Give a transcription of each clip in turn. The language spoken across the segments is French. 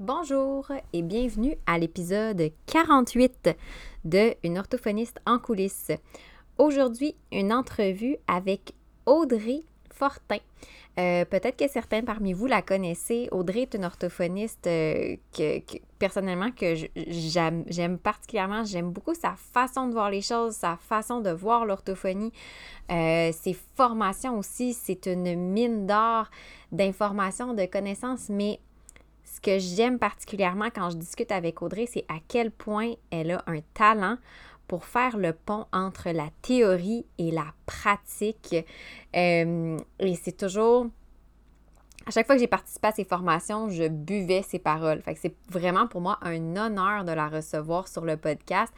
Bonjour et bienvenue à l'épisode 48 de Une orthophoniste en coulisses. Aujourd'hui, une entrevue avec Audrey Fortin. Euh, peut-être que certains parmi vous la connaissez. Audrey est une orthophoniste euh, que, personnellement que j'aime particulièrement. J'aime beaucoup sa façon de voir les choses, sa façon de voir l'orthophonie, euh, ses formations aussi. C'est une mine d'or d'informations, de connaissances, mais ce que j'aime particulièrement quand je discute avec Audrey, c'est à quel point elle a un talent pour faire le pont entre la théorie et la pratique. Euh, et c'est toujours... À chaque fois que j'ai participé à ces formations, je buvais ses paroles. Fait que c'est vraiment pour moi un honneur de la recevoir sur le podcast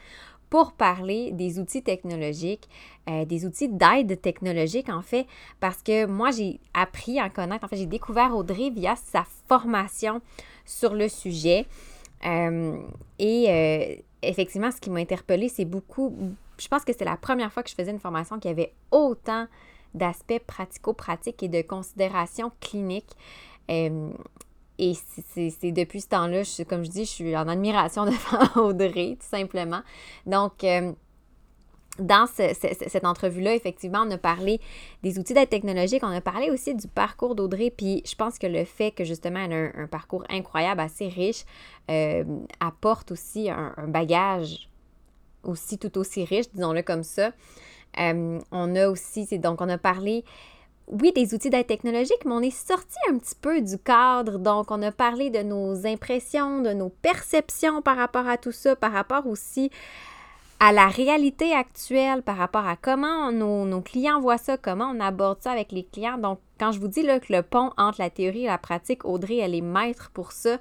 pour parler des outils technologiques, euh, des outils d'aide technologique en fait, parce que moi j'ai appris à connaître, en fait j'ai découvert Audrey via sa formation sur le sujet. Euh, et euh, effectivement, ce qui m'a interpellée, c'est beaucoup, je pense que c'est la première fois que je faisais une formation qui avait autant d'aspects pratico-pratiques et de considérations cliniques. Et c'est depuis ce temps-là, comme je dis, je suis en admiration devant Audrey, tout simplement. Donc, euh, dans cette entrevue-là, effectivement, on a parlé des outils d'aide technologique, on a parlé aussi du parcours d'Audrey, puis je pense que le fait que justement elle a un, parcours incroyable, assez riche, euh, apporte aussi un, bagage aussi tout aussi riche, disons-le comme ça. Euh, on a aussi, donc on a parlé oui, des outils d'aide technologique, mais on est sorti un petit peu du cadre. Donc, on a parlé de nos impressions, de nos perceptions par rapport à tout ça, par rapport aussi à la réalité actuelle, par rapport à comment nos, clients voient ça, comment on aborde ça avec les clients. Donc, quand je vous dis là, que le pont entre la théorie et la pratique, Audrey, elle est maître pour ça,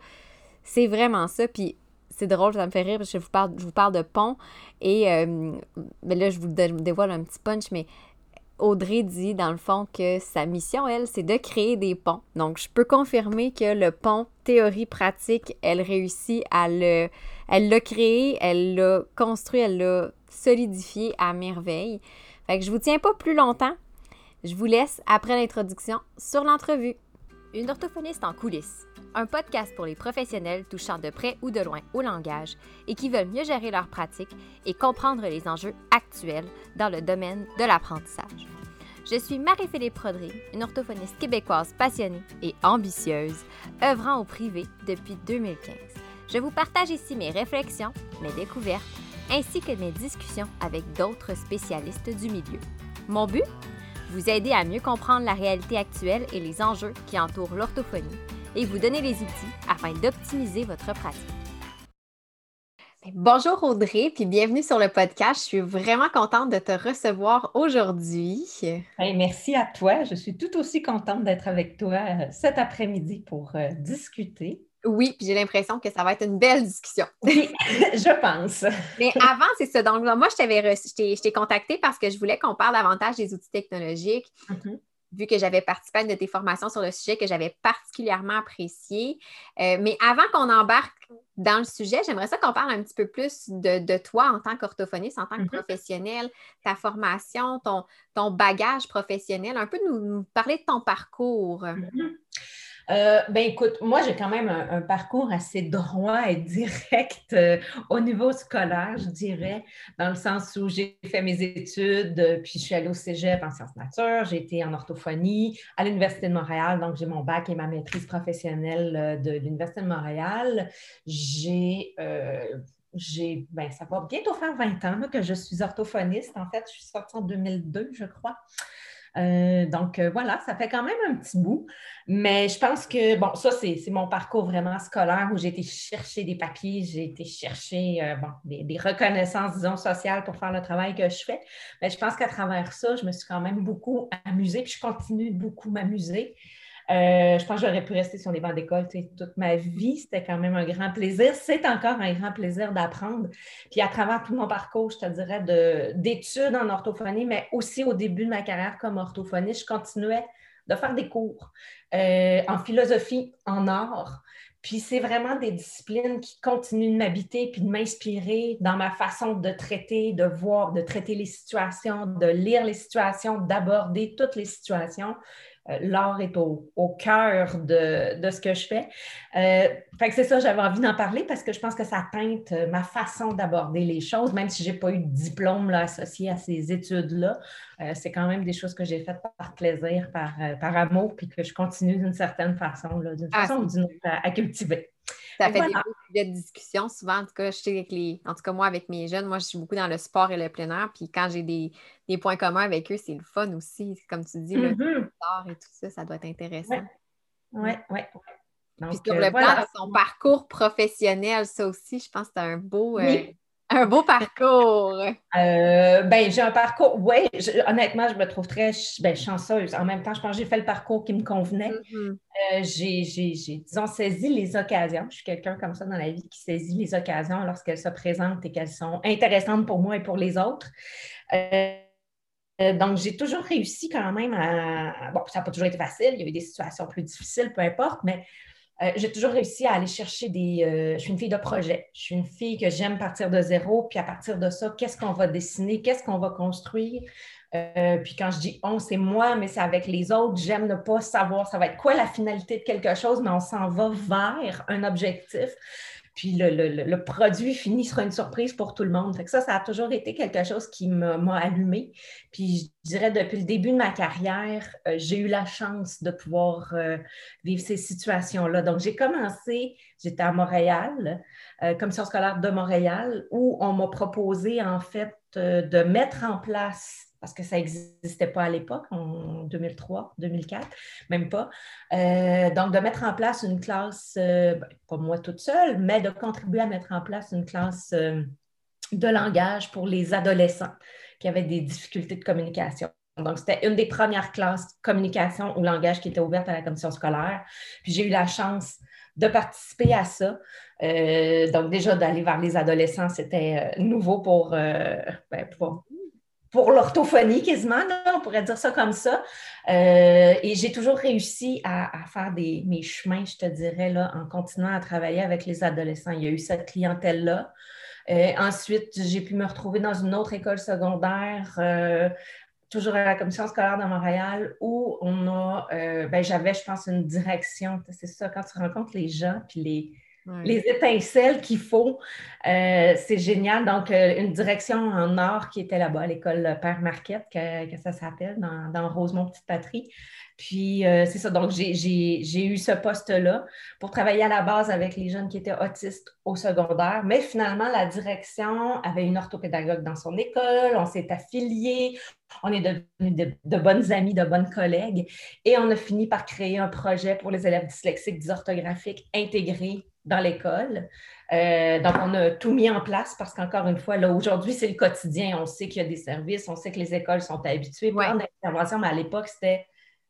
c'est vraiment ça. Puis, c'est drôle, ça me fait rire je vous parle, je vous parle de pont. Et euh, ben là, je vous dévoile un petit punch, mais Audrey dit dans le fond que sa mission, elle, c'est de créer des ponts. Donc, je peux confirmer que le pont théorie-pratique, elle réussit à le... Elle l'a créé, elle l'a construit, elle l'a solidifié à merveille. Fait que je vous tiens pas plus longtemps. Je vous laisse après l'introduction sur l'entrevue. Une orthophoniste en coulisses. Un podcast pour les professionnels touchant de près ou de loin au langage et qui veulent mieux gérer leur pratique et comprendre les enjeux actuels dans le domaine de l'apprentissage. Je suis Marie-Philippe Prodry, une orthophoniste québécoise passionnée et ambitieuse, œuvrant au privé depuis 2015. Je vous partage ici mes réflexions, mes découvertes, ainsi que mes discussions avec d'autres spécialistes du milieu. Mon but? Vous aider à mieux comprendre la réalité actuelle et les enjeux qui entourent l'orthophonie et vous donner les outils afin d'optimiser votre pratique. Bonjour Audrey, puis bienvenue sur le podcast. Je suis vraiment contente de te recevoir aujourd'hui. merci à toi. Je suis tout aussi contente d'être avec toi euh, cet après-midi pour euh, discuter. Oui, puis j'ai l'impression que ça va être une belle discussion. Oui, je pense. Mais avant, c'est ça. Donc, moi, je t'avais je t'ai contacté parce que je voulais qu'on parle davantage des outils technologiques. Mm-hmm vu que j'avais participé à une de tes formations sur le sujet que j'avais particulièrement apprécié. Euh, mais avant qu'on embarque dans le sujet, j'aimerais ça qu'on parle un petit peu plus de, toi en tant qu'orthophoniste, en tant que mm-hmm. professionnel, ta formation, ton, ton bagage professionnel, un peu nous, parler de ton parcours. Mm-hmm. Euh, ben écoute, moi j'ai quand même un, parcours assez droit et direct euh, au niveau scolaire, je dirais, dans le sens où j'ai fait mes études, euh, puis je suis allée au cégep en sciences nature, j'ai été en orthophonie à l'Université de Montréal, donc j'ai mon bac et ma maîtrise professionnelle de l'Université de Montréal. J'ai j'ai, ben, ça va bientôt faire 20 ans que je suis orthophoniste. En fait, je suis sortie en 2002, je crois. Euh, donc euh, voilà, ça fait quand même un petit bout. Mais je pense que, bon, ça, c'est mon parcours vraiment scolaire où j'ai été chercher des papiers, j'ai été chercher euh, bon, des, reconnaissances, disons, sociales pour faire le travail que je fais. Mais je pense qu'à travers ça, je me suis quand même beaucoup amusée, puis je continue de beaucoup m'amuser. Euh, je pense que j'aurais pu rester sur les bancs d'école toute ma vie. C'était quand même un grand plaisir. C'est encore un grand plaisir d'apprendre. Puis à travers tout mon parcours, je te dirais, d'études en orthophonie, mais aussi au début de ma carrière comme orthophoniste, je continuais de faire des cours euh, en philosophie, en art. Puis c'est vraiment des disciplines qui continuent de m'habiter puis de m'inspirer dans ma façon de traiter, de voir, de traiter les situations, de lire les situations, d'aborder toutes les situations l'art est au, cœur de, ce que je fais. Euh, fait que c'est ça, j'avais envie d'en parler parce que je pense que ça teinte euh, ma façon d'aborder les choses, même si je n'ai pas eu de diplôme là, associé à ces études-là. c'est quand même des choses que j'ai faites par plaisir, par, par amour, puis que je continue d'une certaine façon, d'une ah, façon ou d'une autre à cultiver. Ça fait des sujets de discussion souvent. En tout cas, je sais avec les. En tout cas, moi, avec mes jeunes, moi, je suis beaucoup dans le sport et le plein air. Puis quand j'ai des, points communs avec eux, c'est le fun aussi. Comme tu dis, le mm-hmm. sport et tout ça, ça doit être intéressant. Oui, oui. Puis sur le euh, plan de son parcours professionnel, ça aussi, je pense que c'est un beau. Euh, un beau parcours. Euh, ben, j'ai un parcours, oui, honnêtement, je me trouve très ben, chanceuse. En même temps, je pense que j'ai fait le parcours qui me convenait. Mm-hmm. Euh, j'ai, disons, saisi les occasions. Je suis quelqu'un comme ça dans la vie qui saisit les occasions lorsqu'elles se présentent et qu'elles sont intéressantes pour moi et pour les autres. Euh, donc, j'ai toujours réussi quand même à. Bon, ça n'a pas toujours été facile, il y a eu des situations plus difficiles, peu importe, mais euh, j'ai toujours réussi à aller chercher des. Euh, je suis une fille de projet. Je suis une fille que j'aime partir de zéro, puis à partir de ça, qu'est-ce qu'on va dessiner, qu'est-ce qu'on va construire? Euh, puis quand je dis on, c'est moi, mais c'est avec les autres. J'aime ne pas savoir ça va être quoi la finalité de quelque chose, mais on s'en va vers un objectif. Puis le, produit fini sera une surprise pour tout le monde. Fait ça, ça a toujours été quelque chose qui m'a allumé. Puis je dirais depuis le début de ma carrière, euh, j'ai eu la chance de pouvoir euh, vivre ces situations-là. Donc j'ai commencé, j'étais à Montréal, euh, commission scolaire de Montréal, où on m'a proposé en fait de mettre en place parce que ça n'existait pas à l'époque, en 2003, 2004, même pas. Euh, donc, de mettre en place une classe, euh, ben, pas moi toute seule, mais de contribuer à mettre en place une classe euh, de langage pour les adolescents qui avaient des difficultés de communication. Donc, c'était une des premières classes communication ou langage qui était ouverte à la commission scolaire. Puis, j'ai eu la chance de participer à ça. donc, déjà, d'aller vers les adolescents, c'était nouveau pour, ben, pour pour l'orthophonie quasiment, on pourrait dire ça comme ça. Euh, et j'ai toujours réussi à, faire des, mes chemins, je te dirais, là, en continuant à travailler avec les adolescents. Il y a eu cette clientèle-là. Euh, ensuite, j'ai pu me retrouver dans une autre école secondaire, euh, toujours à la commission scolaire de Montréal, où on a, ben, j'avais, je pense, une direction. C'est ça, quand tu rencontres les gens, puis les, les étincelles qu'il faut. Euh, c'est génial. Donc, euh, une direction en or qui était là-bas à l'école Père Marquette, que, ça s'appelle, dans, Rosemont Petite Patrie. Puis, euh, c'est ça. Donc, j'ai eu ce poste-là pour travailler à la base avec les jeunes qui étaient autistes au secondaire. Mais finalement, la direction avait une orthopédagogue dans son école. On s'est affiliés. On est devenus de, de, bonnes amies, de bonnes collègues. Et on a fini par créer un projet pour les élèves dyslexiques dysorthographiques intégrés dans l'école. Euh, donc, on a tout mis en place parce qu'encore une fois, là, aujourd'hui, c'est le quotidien. On sait qu'il y a des services, on sait que les écoles sont habituées à l'intervention, mais à l'époque, c'était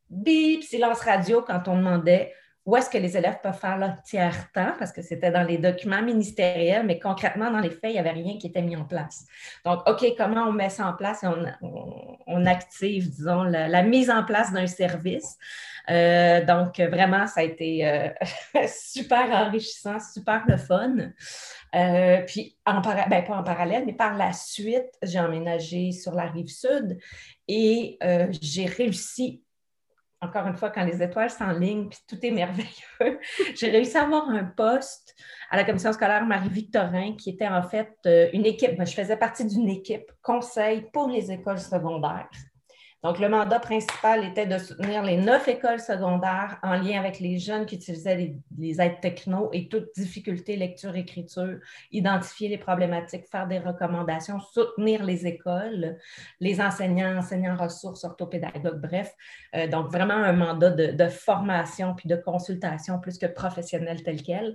bip, silence radio quand on demandait où est-ce que les élèves peuvent faire leur tiers-temps, parce que c'était dans les documents ministériels, mais concrètement, dans les faits, il n'y avait rien qui était mis en place. Donc, OK, comment on met ça en place? Et on, active, disons, la, mise en place d'un service. Euh, donc, vraiment, ça a été euh, super enrichissant, super le fun. Euh, puis, en ben, pas en parallèle, mais par la suite, j'ai emménagé sur la rive sud et j'ai réussi encore une fois, quand les étoiles s'enlignent, puis tout est merveilleux, j'ai réussi à avoir un poste à la commission scolaire Marie-Victorin, qui était en fait une équipe, je faisais partie d'une équipe conseil pour les écoles secondaires. Donc, le mandat principal était de soutenir les neuf écoles secondaires en lien avec les jeunes qui utilisaient les, aides techno et toutes difficultés lecture-écriture, identifier les problématiques, faire des recommandations, soutenir les écoles, les enseignants, enseignants ressources, orthopédagogues, bref. Euh, donc, vraiment un mandat de, formation puis de consultation plus que professionnel tel quel.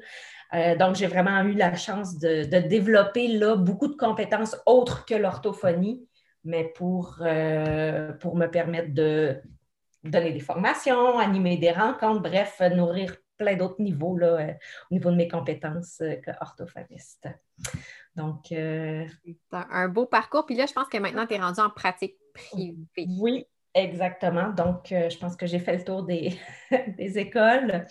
Euh, donc, j'ai vraiment eu la chance de, de développer là beaucoup de compétences autres que l'orthophonie mais pour, euh, pour me permettre de donner des formations, animer des rencontres, bref, nourrir plein d'autres niveaux là, euh, au niveau de mes compétences euh, qu'orthophoniste. Donc. Un beau parcours. Puis là, je pense que maintenant, tu es rendu en pratique privée. Oui, Exactement. Donc, euh, je pense que j'ai fait le tour des, écoles.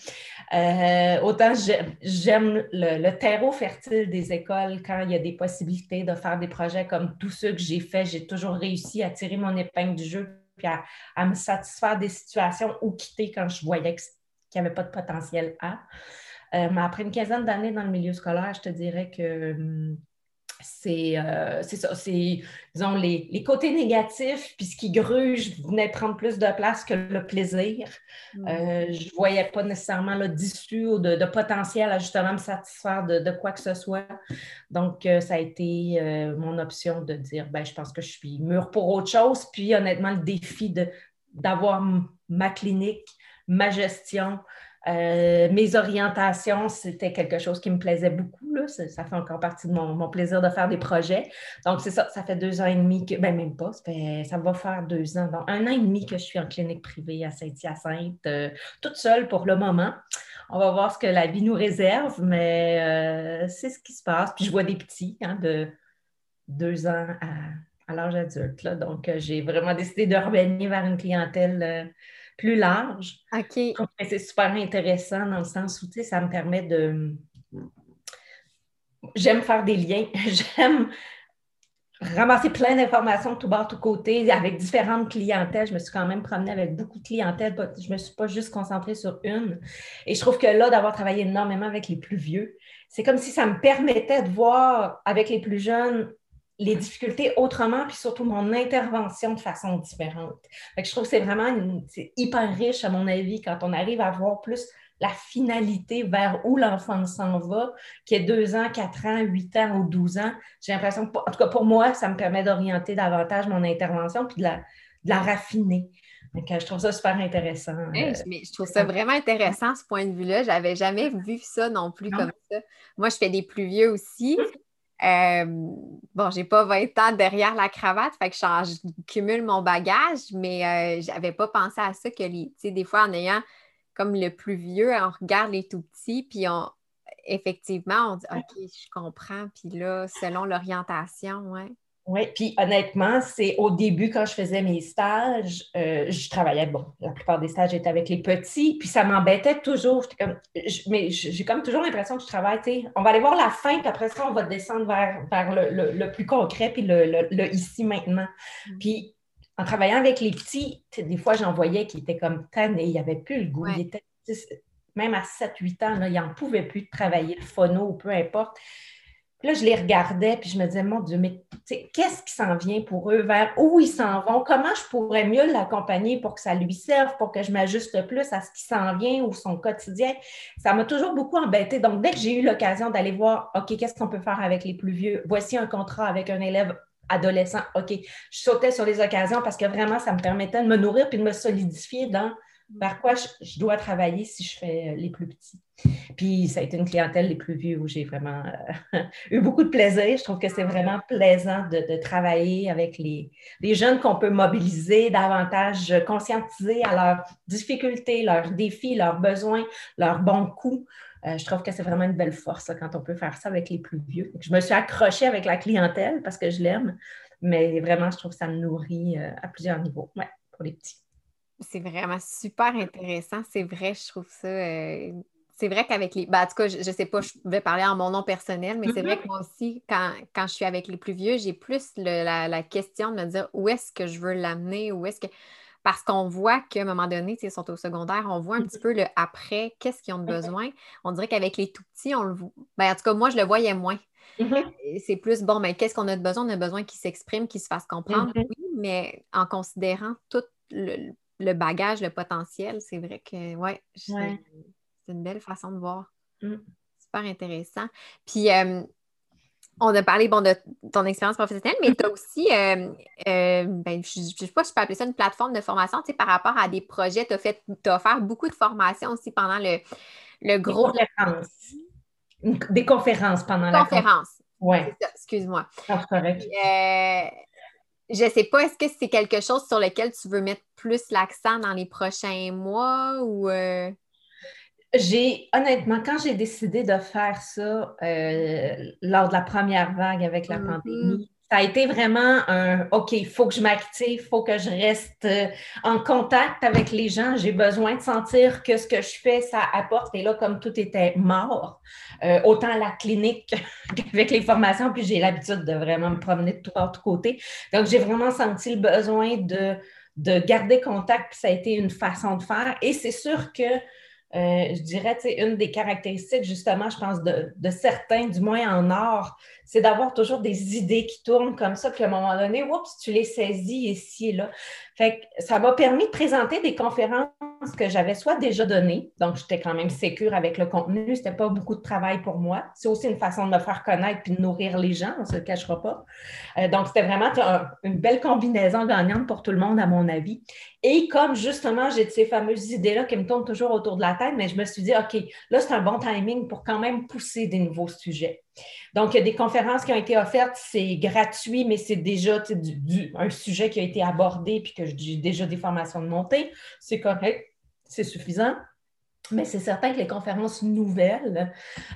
Euh, autant j'aime le, terreau fertile des écoles quand il y a des possibilités de faire des projets comme tous ceux que j'ai faits. J'ai toujours réussi à tirer mon épingle du jeu puis à, me satisfaire des situations ou quitter quand je voyais qu'il n'y avait pas de potentiel à. Euh, mais après une quinzaine d'années dans le milieu scolaire, je te dirais que hum, euh, c'est ça, c'est, disons, les, côtés négatifs, puis ce qui gruge venait prendre plus de place que le plaisir. Mm. Euh, je ne voyais pas nécessairement d'issue ou de, potentiel à justement me satisfaire de, quoi que ce soit. Donc, euh, ça a été mon option de dire, ben, je pense que je suis mûre pour autre chose. Puis, honnêtement, le défi de, d'avoir ma clinique, ma gestion, euh, mes orientations, c'était quelque chose qui me plaisait beaucoup. Ça, fait encore partie de mon, plaisir de faire des projets. Donc, c'est ça, ça fait deux ans et demi que, ben même pas, ça, va faire deux ans, donc un an et demi que je suis en clinique privée à Saint-Hyacinthe, euh, toute seule pour le moment. On va voir ce que la vie nous réserve, mais euh, c'est ce qui se passe. Puis je vois des petits hein, de deux ans à, l'âge adulte. Donc, j'ai vraiment décidé de revenir vers une clientèle plus large. OK. C'est super intéressant dans le sens où, tu sais, ça me permet de... J'aime faire des liens. J'aime ramasser plein d'informations de tout bord, tout côté, avec différentes clientèles. Je me suis quand même promenée avec beaucoup de clientèles. Je ne me suis pas juste concentrée sur une. Et je trouve que là, d'avoir travaillé énormément avec les plus vieux, c'est comme si ça me permettait de voir avec les plus jeunes les difficultés autrement, puis surtout mon intervention de façon différente. je trouve que c'est vraiment hyper riche, à mon avis, quand on arrive à voir plus la finalité vers où l'enfant s'en va, qui est deux ans, quatre ans, huit ans ou douze ans. J'ai l'impression que, en tout cas pour moi, ça me permet d'orienter davantage mon intervention puis de la, raffiner. Donc, je trouve ça super intéressant. mais je trouve ça vraiment intéressant, ce point de vue-là. Je n'avais jamais vu ça non plus comme ça. Moi, je fais des plus vieux aussi. Euh, bon, j'ai pas 20 ans derrière la cravate, fait que je, cumule mon bagage, mais euh, j'avais pas pensé à ça que les, des fois en ayant comme le plus vieux, on regarde les tout petits, puis on effectivement, on dit OK, je comprends, puis là, selon l'orientation, ouais. Oui, puis honnêtement, c'est au début, quand je faisais mes stages, euh, je travaillais, bon, la plupart des stages étaient avec les petits, puis ça m'embêtait toujours. Comme, mais j'ai comme toujours l'impression que je travaille, tu sais, on va aller voir la fin, puis après ça, on va descendre vers, vers le, plus concret, puis le, ici maintenant. Mm. Puis en travaillant avec les petits, des fois, j'en voyais qui étaient comme tannés, il n'y avait plus le goût. même à 7-8 ans, là, ils n'en pouvaient plus de travailler le phono, peu importe là, je les regardais, puis je me disais, mon Dieu, mais qu'est-ce qui s'en vient pour eux, vers où ils s'en vont, comment je pourrais mieux l'accompagner pour que ça lui serve, pour que je m'ajuste plus à ce qui s'en vient ou son quotidien? Ça m'a toujours beaucoup embêté. Donc, dès que j'ai eu l'occasion d'aller voir, OK, qu'est-ce qu'on peut faire avec les plus vieux? Voici un contrat avec un élève adolescent. OK, je sautais sur les occasions parce que vraiment, ça me permettait de me nourrir puis de me solidifier dans par quoi je, dois travailler si je fais euh, les plus petits? Puis ça a été une clientèle les plus vieux où j'ai vraiment euh, eu beaucoup de plaisir. Je trouve que c'est vraiment plaisant de, travailler avec les, jeunes qu'on peut mobiliser davantage, conscientiser à leurs difficultés, leurs défis, leurs besoins, leurs bons coups. Euh, je trouve que c'est vraiment une belle force quand on peut faire ça avec les plus vieux. Je me suis accrochée avec la clientèle parce que je l'aime, mais vraiment, je trouve que ça me nourrit à plusieurs niveaux ouais, pour les petits. C'est vraiment super intéressant. C'est vrai, je trouve ça. Euh, c'est vrai qu'avec les. Ben, en tout cas, je ne sais pas, je vais parler en mon nom personnel, mais c'est vrai mm-hmm. que moi aussi, quand, je suis avec les plus vieux, j'ai plus la, question de me dire où est-ce que je veux l'amener, où est-ce que. Parce qu'on voit qu'à un moment donné, ils sont au secondaire, on voit un petit mm-hmm. peu le après, qu'est-ce qu'ils ont de besoin. On dirait qu'avec les tout petits, on le voit. Ben, en tout cas, moi, je le voyais moins. C'est plus bon, mais qu'est-ce qu'on a de besoin? On a besoin qu'ils s'expriment, qu'ils se fassent comprendre. Oui, mais en considérant tout le, le bagage, le potentiel, c'est vrai que, ouais, c'est une belle façon de voir. Mm. Super intéressant. Puis, euh, on a parlé bon, de ton expérience professionnelle, mais tu as aussi, euh, euh, ben, je ne sais pas si je peux appeler ça une plateforme de formation, tu sais, par rapport à des projets. Tu as, fait, as offert beaucoup de formations aussi pendant le, le gros. Des conférences. Des conférences pendant la conférence. Oui. Excuse-moi. Ah, correct je sais pas, est-ce que c'est quelque chose sur lequel tu veux mettre plus l'accent dans les prochains mois ou. Euh? J'ai, honnêtement, quand j'ai décidé de faire ça euh, lors de la première vague avec la mm-hmm. pandémie, ça a été vraiment un OK, il faut que je m'active, il faut que je reste euh, en contact avec les gens. J'ai besoin de sentir que ce que je fais, ça apporte. Et là, comme tout était mort, euh, autant à la clinique qu'avec les formations, puis j'ai l'habitude de vraiment me promener de tout à côté. Donc, j'ai vraiment senti le besoin de de garder contact, puis ça a été une façon de faire. Et c'est sûr que euh, je dirais, une des caractéristiques, justement, je pense, de, de certains, du moins en or, c'est d'avoir toujours des idées qui tournent comme ça, puis à un moment donné, oups, tu les saisis ici et là. Fait que ça m'a permis de présenter des conférences que j'avais soit déjà données, donc j'étais quand même sécure avec le contenu, c'était pas beaucoup de travail pour moi. C'est aussi une façon de me faire connaître puis de nourrir les gens, on se le cachera pas. Euh, donc c'était vraiment une belle combinaison gagnante pour tout le monde, à mon avis. Et comme justement, j'ai ces fameuses idées-là qui me tournent toujours autour de la tête, mais je me suis dit, OK, là, c'est un bon timing pour quand même pousser des nouveaux sujets. Donc, il y a des conférences qui ont été offertes, c'est gratuit, mais c'est déjà un sujet qui a été abordé puis que j'ai déjà des formations de montée. C'est correct, c'est suffisant. Mais c'est certain que les conférences nouvelles,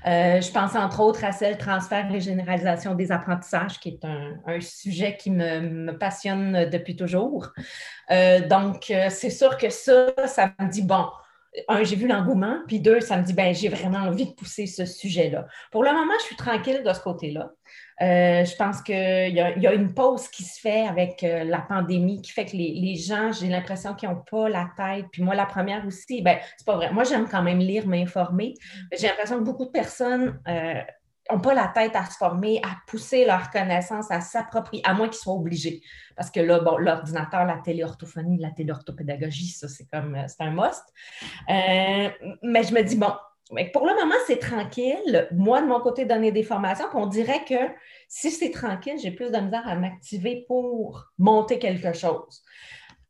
euh, je pense entre autres à celle transfert et généralisation des apprentissages, qui est un, sujet qui me, passionne depuis toujours. Euh, donc, euh, c'est sûr que ça, ça me dit, bon, un, j'ai vu l'engouement, puis deux, ça me dit, ben, j'ai vraiment envie de pousser ce sujet-là. Pour le moment, je suis tranquille de ce côté-là. Euh, je pense qu'il y, a une pause qui se fait avec euh, la pandémie qui fait que les, gens, j'ai l'impression qu'ils n'ont pas la tête. Puis moi, la première aussi, ben, c'est pas vrai. Moi, j'aime quand même lire, m'informer. J'ai l'impression que beaucoup de personnes euh, n'ont pas la tête à se former, à pousser leur connaissance, à s'approprier, à moins qu'ils soient obligés. Parce que là, bon, l'ordinateur, la téléorthophonie, la téléorthopédagogie, ça, c'est comme, euh, c'est un must. Euh, mais je me dis, bon, pour le moment, c'est tranquille. Moi, de mon côté, donner des formations, puis on dirait que si c'est tranquille, j'ai plus de misère à m'activer pour monter quelque chose.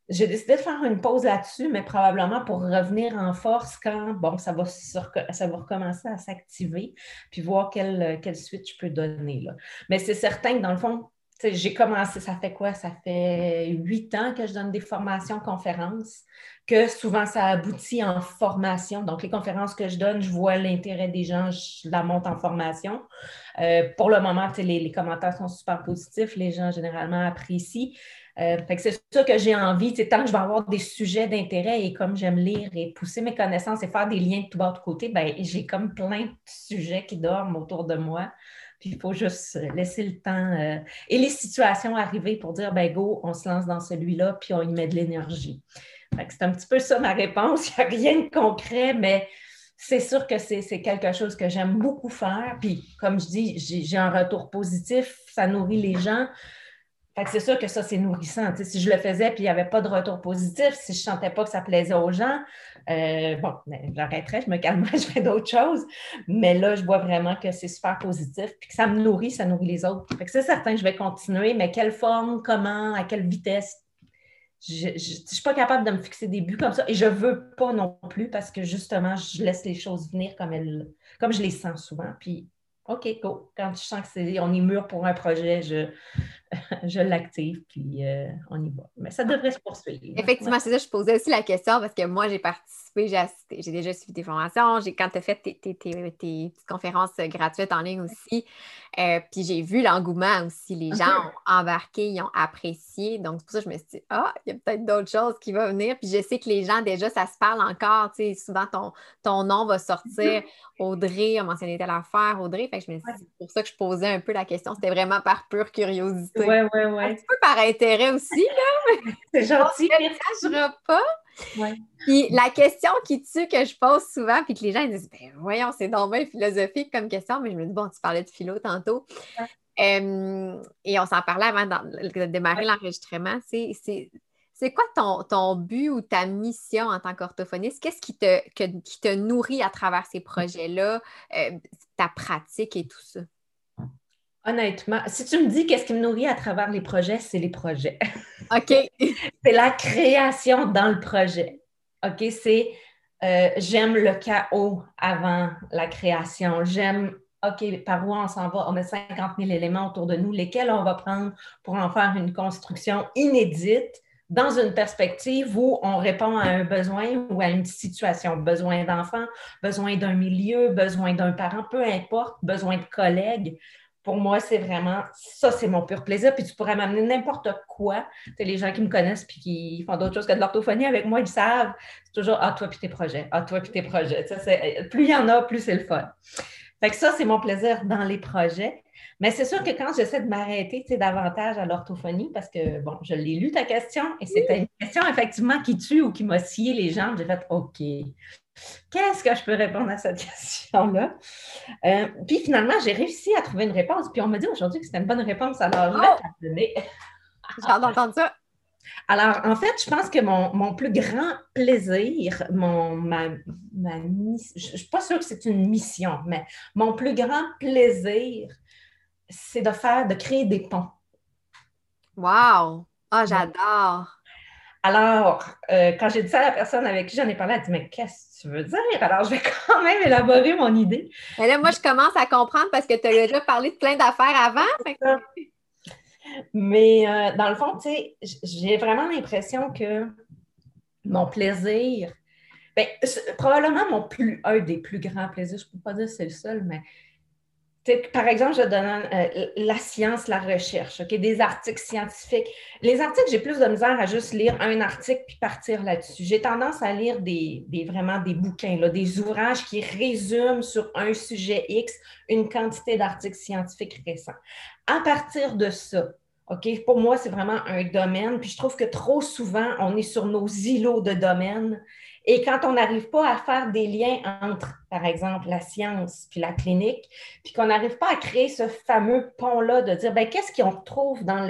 J'ai décidé de faire une pause là-dessus, mais probablement pour revenir en force quand, bon, ça va, recommencer à s'activer, puis voir quelle, quelle suite je peux donner. Là. Mais c'est certain que dans le fond, j'ai commencé, ça fait quoi? Ça fait huit ans que je donne des formations, conférences, que souvent ça aboutit en formation. Donc, les conférences que je donne, je vois l'intérêt des gens, je la monte en formation. Euh, pour le moment, les commentaires sont super positifs, les gens généralement apprécient. Euh, c'est ça que j'ai envie, tant que je vais avoir des sujets d'intérêt et comme j'aime lire et pousser mes connaissances et faire des liens de tout bas de côté, ben, j'ai comme plein de sujets qui dorment autour de moi. Puis il faut juste laisser le temps euh, et les situations arriver pour dire, ben go, on se lance dans celui-là, puis on y met de l'énergie. C'est un petit peu ça ma réponse. Il n'y a rien de concret, mais c'est sûr que c'est quelque chose que j'aime beaucoup faire. Puis comme je dis, j'ai un retour positif, ça nourrit les gens c'est sûr que ça, c'est nourrissant. si je le faisais et il n'y avait pas de retour positif, si je ne sentais pas que ça plaisait aux gens, euh, bon, ben, j'arrêterais, je me calmerais, je fais d'autres choses. Mais là, je vois vraiment que c'est super positif puis que ça me nourrit, ça nourrit les autres. c'est certain que je vais continuer, mais quelle forme, comment, à quelle vitesse? Je ne suis pas capable de me fixer des buts comme ça et je ne veux pas non plus parce que justement, je laisse les choses venir comme, elles, comme je les sens souvent. Puis OK, go. Quand je sens qu'on est, on est mûr pour un projet, je, je l'active, puis euh, on y va. Mais ça devrait se poursuivre. Effectivement, c'est ça, je posais aussi la question parce que moi, j'ai participé, j'ai, j'ai déjà suivi tes formations, j'ai, quand tu as fait tes, tes, petites conférences gratuites en ligne aussi, euh, puis j'ai vu l'engouement aussi. Les gens ont embarqué, ils ont apprécié. Donc, c'est pour ça que je me suis dit, ah, il y a peut-être d'autres choses qui vont venir. Puis je sais que les gens, déjà, ça se parle encore. Tu sais, souvent, ton, ton nom va sortir. Audrey a mentionné telle affaire, Audrey. Fait que je me suis dit, c'est pour ça que je posais un peu la question. C'était vraiment par pure curiosité. Oui, oui, oui. Un petit peu par intérêt aussi, là. c'est gentil. Je ne pas. Puis la question qui tue que je pose souvent, puis que les gens disent ben voyons, c'est normal philosophique comme question, mais je me dis bon, tu parlais de philo tantôt. et on s'en parlait avant de démarrer l'enregistrement. C'est quoi ton, ton, but ou ta mission en tant qu'orthophoniste? Qu'est-ce qui te, qui te nourrit à travers ces projets-là, euh, ta pratique et tout ça? Honnêtement, si tu me dis qu'est-ce qui me nourrit à travers les projets, c'est les projets. OK. c'est la création dans le projet. OK, c'est euh, j'aime le chaos avant la création. J'aime, OK, par où on s'en va? On a 50 000 éléments autour de nous, lesquels on va prendre pour en faire une construction inédite dans une perspective où on répond à un besoin ou à une situation, besoin d'enfant, besoin d'un milieu, besoin d'un parent, peu importe, besoin de collègues pour moi, c'est vraiment ça, c'est mon pur plaisir. Puis tu pourrais m'amener n'importe quoi. Les gens qui me connaissent puis qui font d'autres choses que de l'orthophonie avec moi, ils savent. C'est toujours Ah, toi puis tes projets. Ah, toi puis tes projets. plus il y en a, plus c'est le fun. Fait que ça, c'est mon plaisir dans les projets. Mais c'est sûr que quand j'essaie de m'arrêter davantage à l'orthophonie, parce que, bon, je l'ai lu ta question et c'était une question effectivement qui tue ou qui m'a scié les jambes, j'ai fait OK. Qu'est-ce que je peux répondre à cette question-là? Euh, puis finalement, j'ai réussi à trouver une réponse. Puis on m'a dit aujourd'hui que c'était une bonne réponse. Alors, je oh! J'ai entendu ça. Alors, en fait, je pense que mon, plus grand plaisir, mon, ma, ma je ne suis pas sûre que c'est une mission, mais mon plus grand plaisir, c'est de faire, de créer des ponts. Wow! Ah, j'adore! Alors, euh, quand j'ai dit ça à la personne avec qui j'en ai parlé, elle a dit Mais qu'est-ce que tu veux dire? Alors, je vais quand même élaborer mon idée. Mais là, moi, je commence à comprendre parce que tu as déjà parlé de plein d'affaires avant. Mais euh, dans le fond, tu sais, j'ai vraiment l'impression que mon plaisir, bien, probablement mon plus, un des plus grands plaisirs, je ne peux pas dire que c'est le seul, mais par exemple, je donne euh, la science, la recherche, des articles scientifiques. Les articles, j'ai plus de misère à juste lire un article puis partir là-dessus. J'ai tendance à lire des, vraiment des bouquins, là, des ouvrages qui résument sur un sujet X une quantité d'articles scientifiques récents. À partir de ça, OK, pour moi, c'est vraiment un domaine. Puis je trouve que trop souvent, on est sur nos îlots de domaines et quand on n'arrive pas à faire des liens entre, par exemple, la science puis la clinique, puis qu'on n'arrive pas à créer ce fameux pont-là de dire, ben, qu'est-ce qu'on trouve dans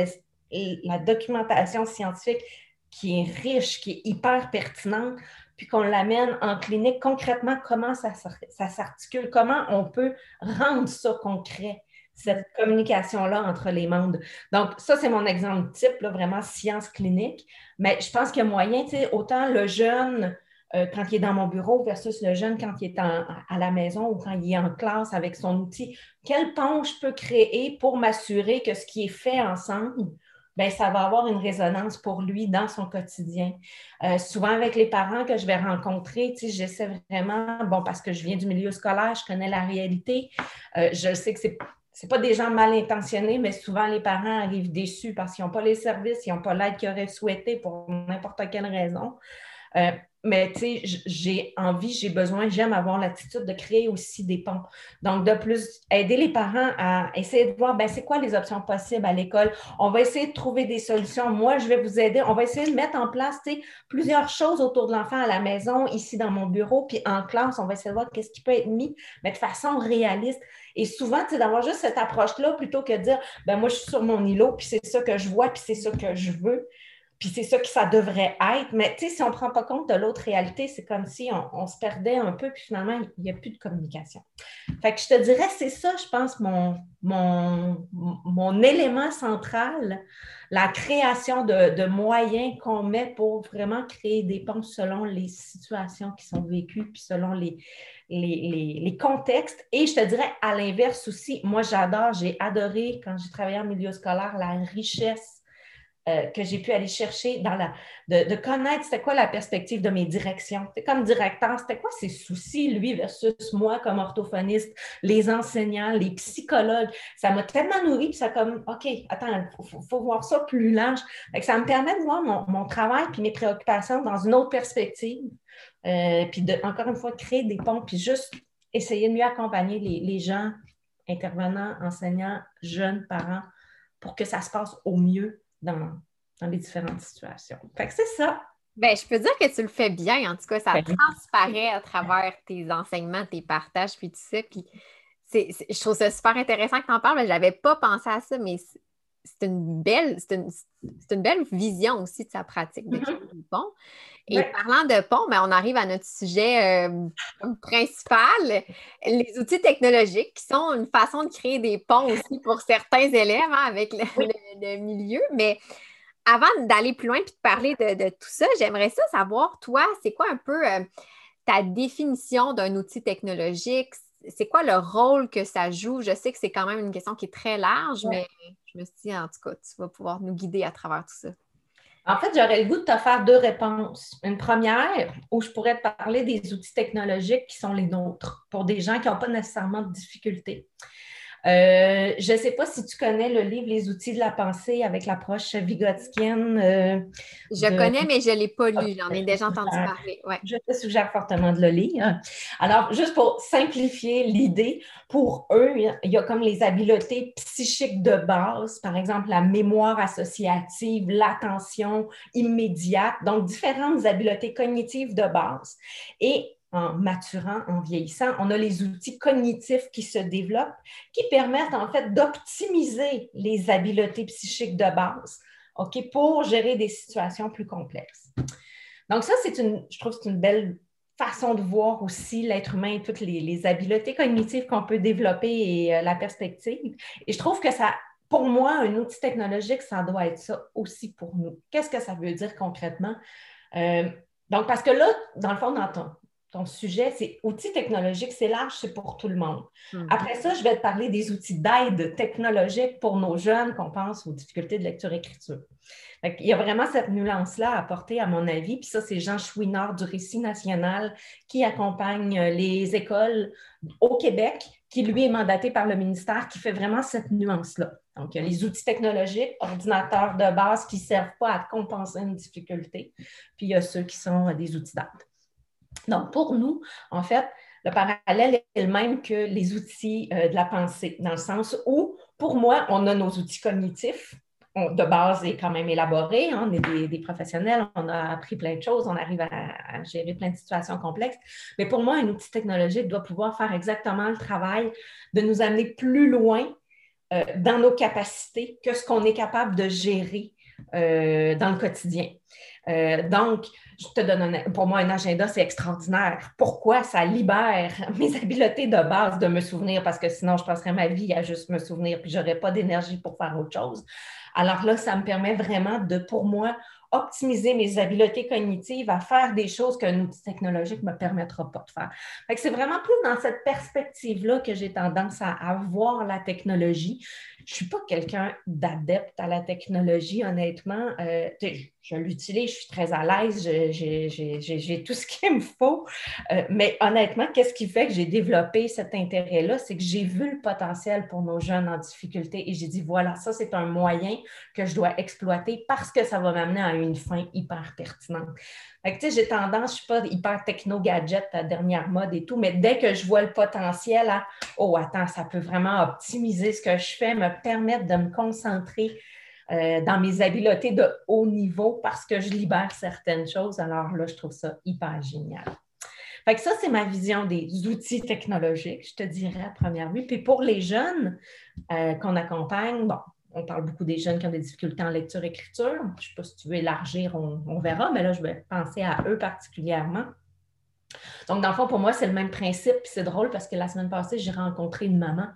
la documentation scientifique qui est riche, qui est hyper pertinente, puis qu'on l'amène en clinique? Concrètement, comment ça, ça s'articule, comment on peut rendre ça concret cette communication-là entre les mondes? Donc, ça, c'est mon exemple type, là, vraiment science clinique. Mais je pense qu'il y a moyen, autant le jeune euh, quand il est dans mon bureau versus le jeune quand il est à la maison ou quand il est en classe avec son outil. Quel pont je peux créer pour m'assurer que ce qui est fait ensemble, ben ça va avoir une résonance pour lui dans son quotidien? Euh, souvent avec les parents que je vais rencontrer, j'essaie vraiment, bon, parce que je viens du milieu scolaire, je connais la réalité, euh, je sais que c'est n'est pas des gens mal intentionnés, mais souvent les parents arrivent déçus parce qu'ils n'ont pas les services, ils n'ont pas l'aide qu'ils auraient souhaité pour n'importe quelle raison mais tu j'ai envie, j'ai besoin, j'aime avoir l'attitude de créer aussi des ponts. Donc, de plus, aider les parents à essayer de voir, ben, c'est quoi les options possibles à l'école? On va essayer de trouver des solutions. Moi, je vais vous aider. On va essayer de mettre en place, tu sais, plusieurs choses autour de l'enfant à la maison, ici dans mon bureau, puis en classe, on va essayer de voir qu'est-ce qui peut être mis, mais de façon réaliste. Et souvent, tu sais, d'avoir juste cette approche-là plutôt que de dire, ben, moi, je suis sur mon îlot, puis c'est ça que je vois, puis c'est ça que je veux. Puis c'est ça que ça devrait être. Mais tu sais, si on ne prend pas compte de l'autre réalité, c'est comme si on, se perdait un peu, puis finalement, il n'y a plus de communication. Fait que je te dirais, c'est ça, je pense, mon, élément central, la création de, moyens qu'on met pour vraiment créer des ponts selon les situations qui sont vécues, puis selon les contextes. Et je te dirais, à l'inverse aussi, moi, j'adore, j'ai adoré, quand j'ai travaillé en milieu scolaire, la richesse euh, que j'ai pu aller chercher dans la. de, connaître c'était quoi la perspective de mes directions. Comme directeur, c'était quoi ses soucis, lui, versus moi comme orthophoniste, les enseignants, les psychologues. Ça m'a tellement nourri, puis ça comme, OK, attends, il faut, voir ça plus large. ça me permet de voir mon, travail puis mes préoccupations dans une autre perspective. Euh, puis de, encore une fois, créer des ponts, puis juste essayer de mieux accompagner les, les gens, intervenants, enseignants, jeunes, parents, pour que ça se passe au mieux dans, les différentes situations. Fait que c'est ça. Bien, je peux dire que tu le fais bien. En tout cas, ça ben transparaît à travers tes enseignements, tes partages, puis tout ça. Puis je trouve ça super intéressant que tu en parles, mais je n'avais pas pensé à ça, mais c'est une belle, c'est une, belle vision aussi de sa pratique de du pont. Et parlant de pont, ben, on arrive à notre sujet euh, principal, les outils technologiques qui sont une façon de créer des ponts aussi pour certains élèves hein, avec le, milieu. Mais avant d'aller plus loin et de parler de, tout ça, j'aimerais ça savoir, toi, c'est quoi un peu euh, ta définition d'un outil technologique? c'est quoi le rôle que ça joue? Je sais que c'est quand même une question qui est très large, mais me suis dit, en tout cas, tu vas pouvoir nous guider à travers tout ça. En fait, j'aurais le goût de te faire deux réponses. Une première, où je pourrais te parler des outils technologiques qui sont les nôtres pour des gens qui n'ont pas nécessairement de difficultés. Euh, je ne sais pas si tu connais le livre Les outils de la pensée avec l'approche vigotskienne. Euh, je connais, mais je ne l'ai pas lu. J'en ai déjà entendu parler. Je te suggère fortement de le lire. Alors, juste pour simplifier l'idée, pour eux, il y a comme les habiletés psychiques de base, par exemple la mémoire associative, l'attention immédiate, donc différentes habiletés cognitives de base. Et en maturant, en vieillissant, on a les outils cognitifs qui se développent, qui permettent en fait d'optimiser les habiletés psychiques de base ok, pour gérer des situations plus complexes. Donc ça, c'est une, je trouve c'est une belle façon de voir aussi l'être humain et toutes les, habiletés cognitives qu'on peut développer et euh, la perspective. Et je trouve que ça, pour moi, un outil technologique, ça doit être ça aussi pour nous. Qu'est-ce que ça veut dire concrètement? Euh, donc, parce que là, dans le fond, dans ton, ton sujet, c'est outils technologiques, c'est large, c'est pour tout le monde. Mhm. Après ça, je vais te parler des outils d'aide technologique pour nos jeunes qu'on pense aux difficultés de lecture-écriture. Il y a vraiment cette nuance-là à apporter, à mon avis. Puis ça, c'est Jean Chouinard du Récit national qui accompagne euh, les écoles au Québec, qui lui est mandaté par le ministère, qui fait vraiment cette nuance-là. Donc, il y a les outils technologiques, ordinateurs de base qui ne servent pas à compenser une difficulté, puis il y a ceux qui sont des outils d'aide. Donc, pour nous, en fait, le parallèle est le même que les outils euh, de la pensée, dans le sens où, pour moi, on a nos outils cognitifs, de base est quand même élaboré, hein, on est des, professionnels, on a appris plein de choses, on arrive à, gérer plein de situations complexes. Mais pour moi, un outil technologique doit pouvoir faire exactement le travail de nous amener plus loin euh, dans nos capacités que ce qu'on est capable de gérer euh, dans le quotidien. donc, je te donne un, pour moi, un agenda, c'est extraordinaire. Pourquoi ça libère mes habiletés de base de me souvenir? Parce que sinon, je passerais ma vie à juste me souvenir, puis je n'aurais pas d'énergie pour faire autre chose. Alors là, ça me permet vraiment de, pour moi, optimiser mes habiletés cognitives à faire des choses qu'un outil technologique ne me permettra pas de faire. c'est vraiment plus dans cette perspective-là que j'ai tendance à, à voir la technologie. Je ne suis pas quelqu'un d'adepte à la technologie, honnêtement. Euh, je, l'utilise, je suis très à l'aise, j'ai tout ce qu'il me faut. Euh, mais honnêtement, qu'est-ce qui fait que j'ai développé cet intérêt-là? C'est que j'ai vu le potentiel pour nos jeunes en difficulté et j'ai dit, voilà, ça, c'est un moyen que je dois exploiter parce que ça va m'amener à une fin hyper pertinente j'ai tendance, je ne suis pas hyper techno-gadget à dernière mode et tout, mais dès que je vois le potentiel Oh, attends, ça peut vraiment optimiser ce que je fais, me permettre de me concentrer euh, dans mes habiletés de haut niveau parce que je libère certaines choses. Alors là, je trouve ça hyper génial. Fait que ça, c'est ma vision des outils technologiques, je te dirais à première vue. Puis pour les jeunes euh, qu'on accompagne, bon, on parle beaucoup des jeunes qui ont des difficultés en lecture-écriture. Je ne sais pas si tu veux élargir, on, verra, mais là, je vais penser à eux particulièrement. Donc, dans le fond, pour moi, c'est le même principe. C'est drôle parce que la semaine passée, j'ai rencontré une maman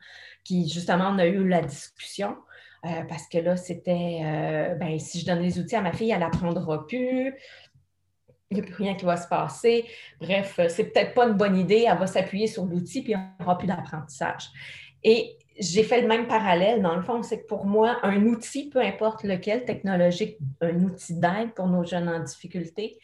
qui, justement, on a eu la discussion. Euh, parce que là, c'était, euh, ben, si je donne les outils à ma fille, elle n'apprendra plus. Il n'y a plus rien qui va se passer. Bref, c'est peut-être pas une bonne idée. Elle va s'appuyer sur l'outil, puis il n'y aura plus d'apprentissage. Et j'ai fait le même parallèle. Dans le fond, c'est que pour moi, un outil, peu importe lequel, technologique, un outil d'aide pour nos jeunes en difficulté,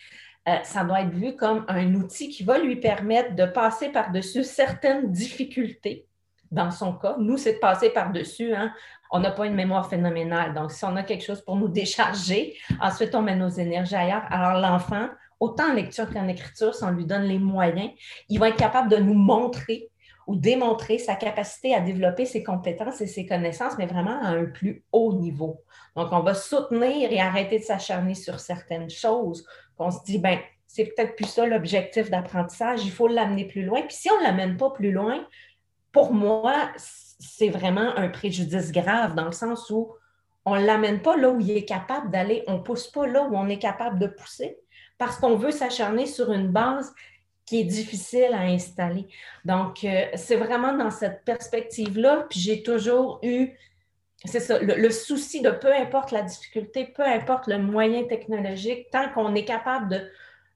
euh, ça doit être vu comme un outil qui va lui permettre de passer par-dessus certaines difficultés. Dans son cas, nous, c'est de passer par-dessus. Hein. On n'a pas une mémoire phénoménale. Donc, si on a quelque chose pour nous décharger, ensuite, on met nos énergies ailleurs. Alors, l'enfant, autant en lecture qu'en écriture, si on lui donne les moyens, il va être capable de nous montrer ou démontrer sa capacité à développer ses compétences et ses connaissances, mais vraiment à un plus haut niveau. Donc, on va soutenir et arrêter de s'acharner sur certaines choses. On se dit, ben, c'est peut-être plus ça l'objectif d'apprentissage, il faut l'amener plus loin. Puis si on ne l'amène pas plus loin, pour moi, c'est vraiment un préjudice grave dans le sens où on ne l'amène pas là où il est capable d'aller, on ne pousse pas là où on est capable de pousser parce qu'on veut s'acharner sur une base qui est difficile à installer. Donc, euh, c'est vraiment dans cette perspective-là. Puis j'ai toujours eu, c'est ça, le, souci de peu importe la difficulté, peu importe le moyen technologique, tant qu'on est capable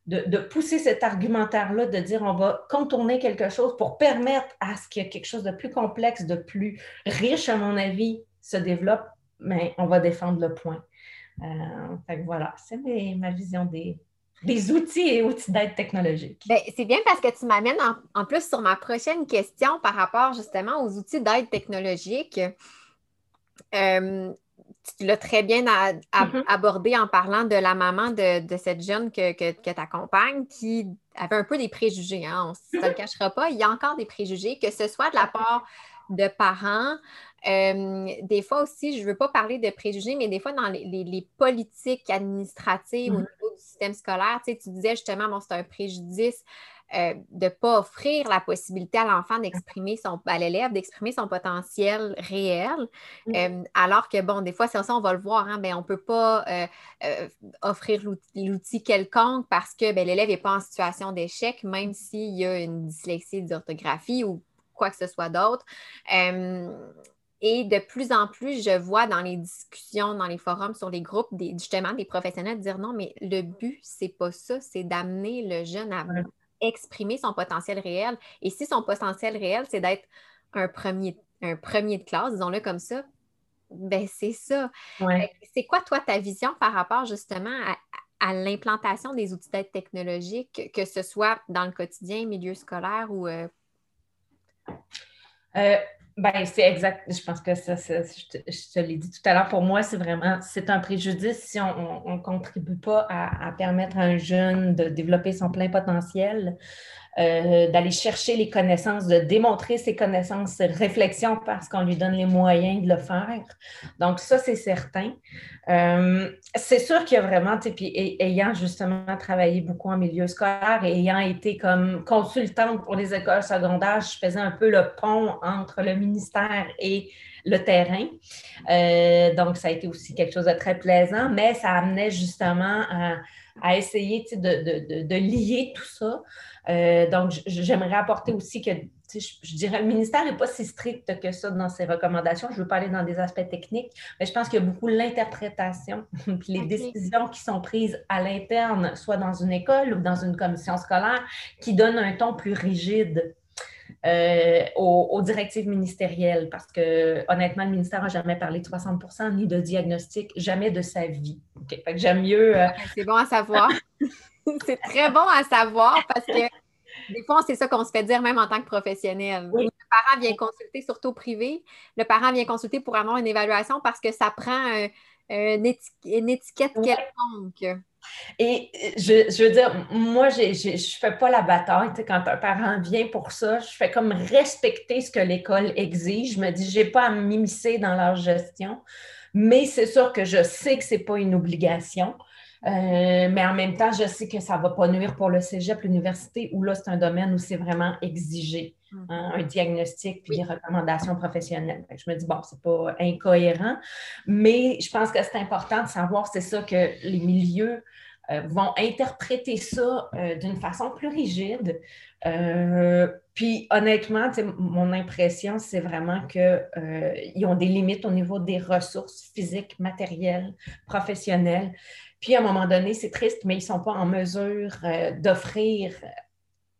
de, de, pousser cet argumentaire-là, de dire on va contourner quelque chose pour permettre à ce qu'il y ait quelque chose de plus complexe, de plus riche, à mon avis, se développe, mais on va défendre le point. Euh, fait voilà, c'est ma vision des, des outils et outils d'aide technologique. Ben, c'est bien parce que tu m'amènes en, plus sur ma prochaine question par rapport justement aux outils d'aide technologique. Euh, tu l'as très bien mm-hmm. abordé en parlant de la maman de, cette jeune que, que, que tu accompagnes qui avait un peu des préjugés. Hein? On ne se le cachera pas. Il y a encore des préjugés, que ce soit de la part de parents. Euh, des fois aussi, je ne veux pas parler de préjugés, mais des fois dans les, politiques administratives au mm-hmm. niveau du système scolaire, tu, tu disais justement, bon, c'est un préjudice euh, de ne pas offrir la possibilité à l'enfant d'exprimer son, à l'élève d'exprimer son potentiel réel. Euh, alors que, bon, des fois, c'est ça, on va le voir, hein, ben, on ne peut pas offrir l'outil quelconque parce que ben, l'élève n'est pas en situation d'échec, même s'il y a une dyslexie d'orthographie ou quoi que ce soit d'autre. Et de plus en plus, je vois dans les discussions, dans les forums, sur les groupes, des, justement, des professionnels dire non, mais le but, c'est pas ça, c'est d'amener le jeune à exprimer son potentiel réel. Et si son potentiel réel, c'est d'être un premier, un premier de classe, disons-le comme ça, ben c'est ça. C'est quoi, toi, ta vision par rapport justement à, l'implantation des outils d'aide technologique, que ce soit dans le quotidien, milieu scolaire ou... Euh... euh ben, c'est exact. Je pense que ça, je, te, l'ai dit tout à l'heure, pour moi, c'est vraiment, c'est un préjudice si on ne contribue pas à, à, permettre à un jeune de développer son plein potentiel. Euh, d'aller chercher les connaissances, de démontrer ses connaissances, ses réflexions parce qu'on lui donne les moyens de le faire. Donc, ça, c'est certain. Euh, c'est sûr qu'il y a vraiment, puis ayant justement travaillé beaucoup en milieu scolaire et ayant été comme consultante pour les écoles secondaires, je faisais un peu le pont entre le ministère et le terrain. Euh, donc, ça a été aussi quelque chose de très plaisant, mais ça amenait justement à, essayer de, de, lier tout ça. Euh, donc, j'aimerais apporter aussi que, je, dirais, le ministère n'est pas si strict que ça dans ses recommandations. Je ne veux pas aller dans des aspects techniques, mais je pense qu'il y a beaucoup l'interprétation, les décisions qui sont prises à l'interne, soit dans une école ou dans une commission scolaire, qui donnent un ton plus rigide. Euh, aux, directives ministérielles parce que honnêtement, le ministère n'a jamais parlé de 60% ni de diagnostic, jamais de sa vie. j'aime mieux. Euh, c'est bon à savoir. c'est très bon à savoir parce que des fois, c'est ça qu'on se fait dire même en tant que professionnel. Le parent vient consulter, surtout au privé, le parent vient consulter pour avoir une évaluation parce que ça prend une, étiquette quelconque. Et je, veux dire, moi, je ne fais pas la bataille. quand un parent vient pour ça, je fais comme respecter ce que l'école exige. Je me dis, je n'ai pas à m'immiscer dans leur gestion. Mais c'est sûr que je sais que ce n'est pas une obligation. Euh, mais en même temps, je sais que ça ne va pas nuire pour le cégep, l'université, où là, c'est un domaine où c'est vraiment exigé, mm. hein, un diagnostic puis des recommandations professionnelles. je me dis, bon, c'est pas incohérent, mais je pense que c'est important de savoir, c'est ça, que les milieux euh, vont interpréter ça euh, d'une façon plus rigide. puis honnêtement, mon impression, c'est vraiment qu'ils ont des limites au niveau des ressources physiques, matérielles, professionnelles. Puis à un moment donné, c'est triste, mais ils ne sont pas en mesure euh, d'offrir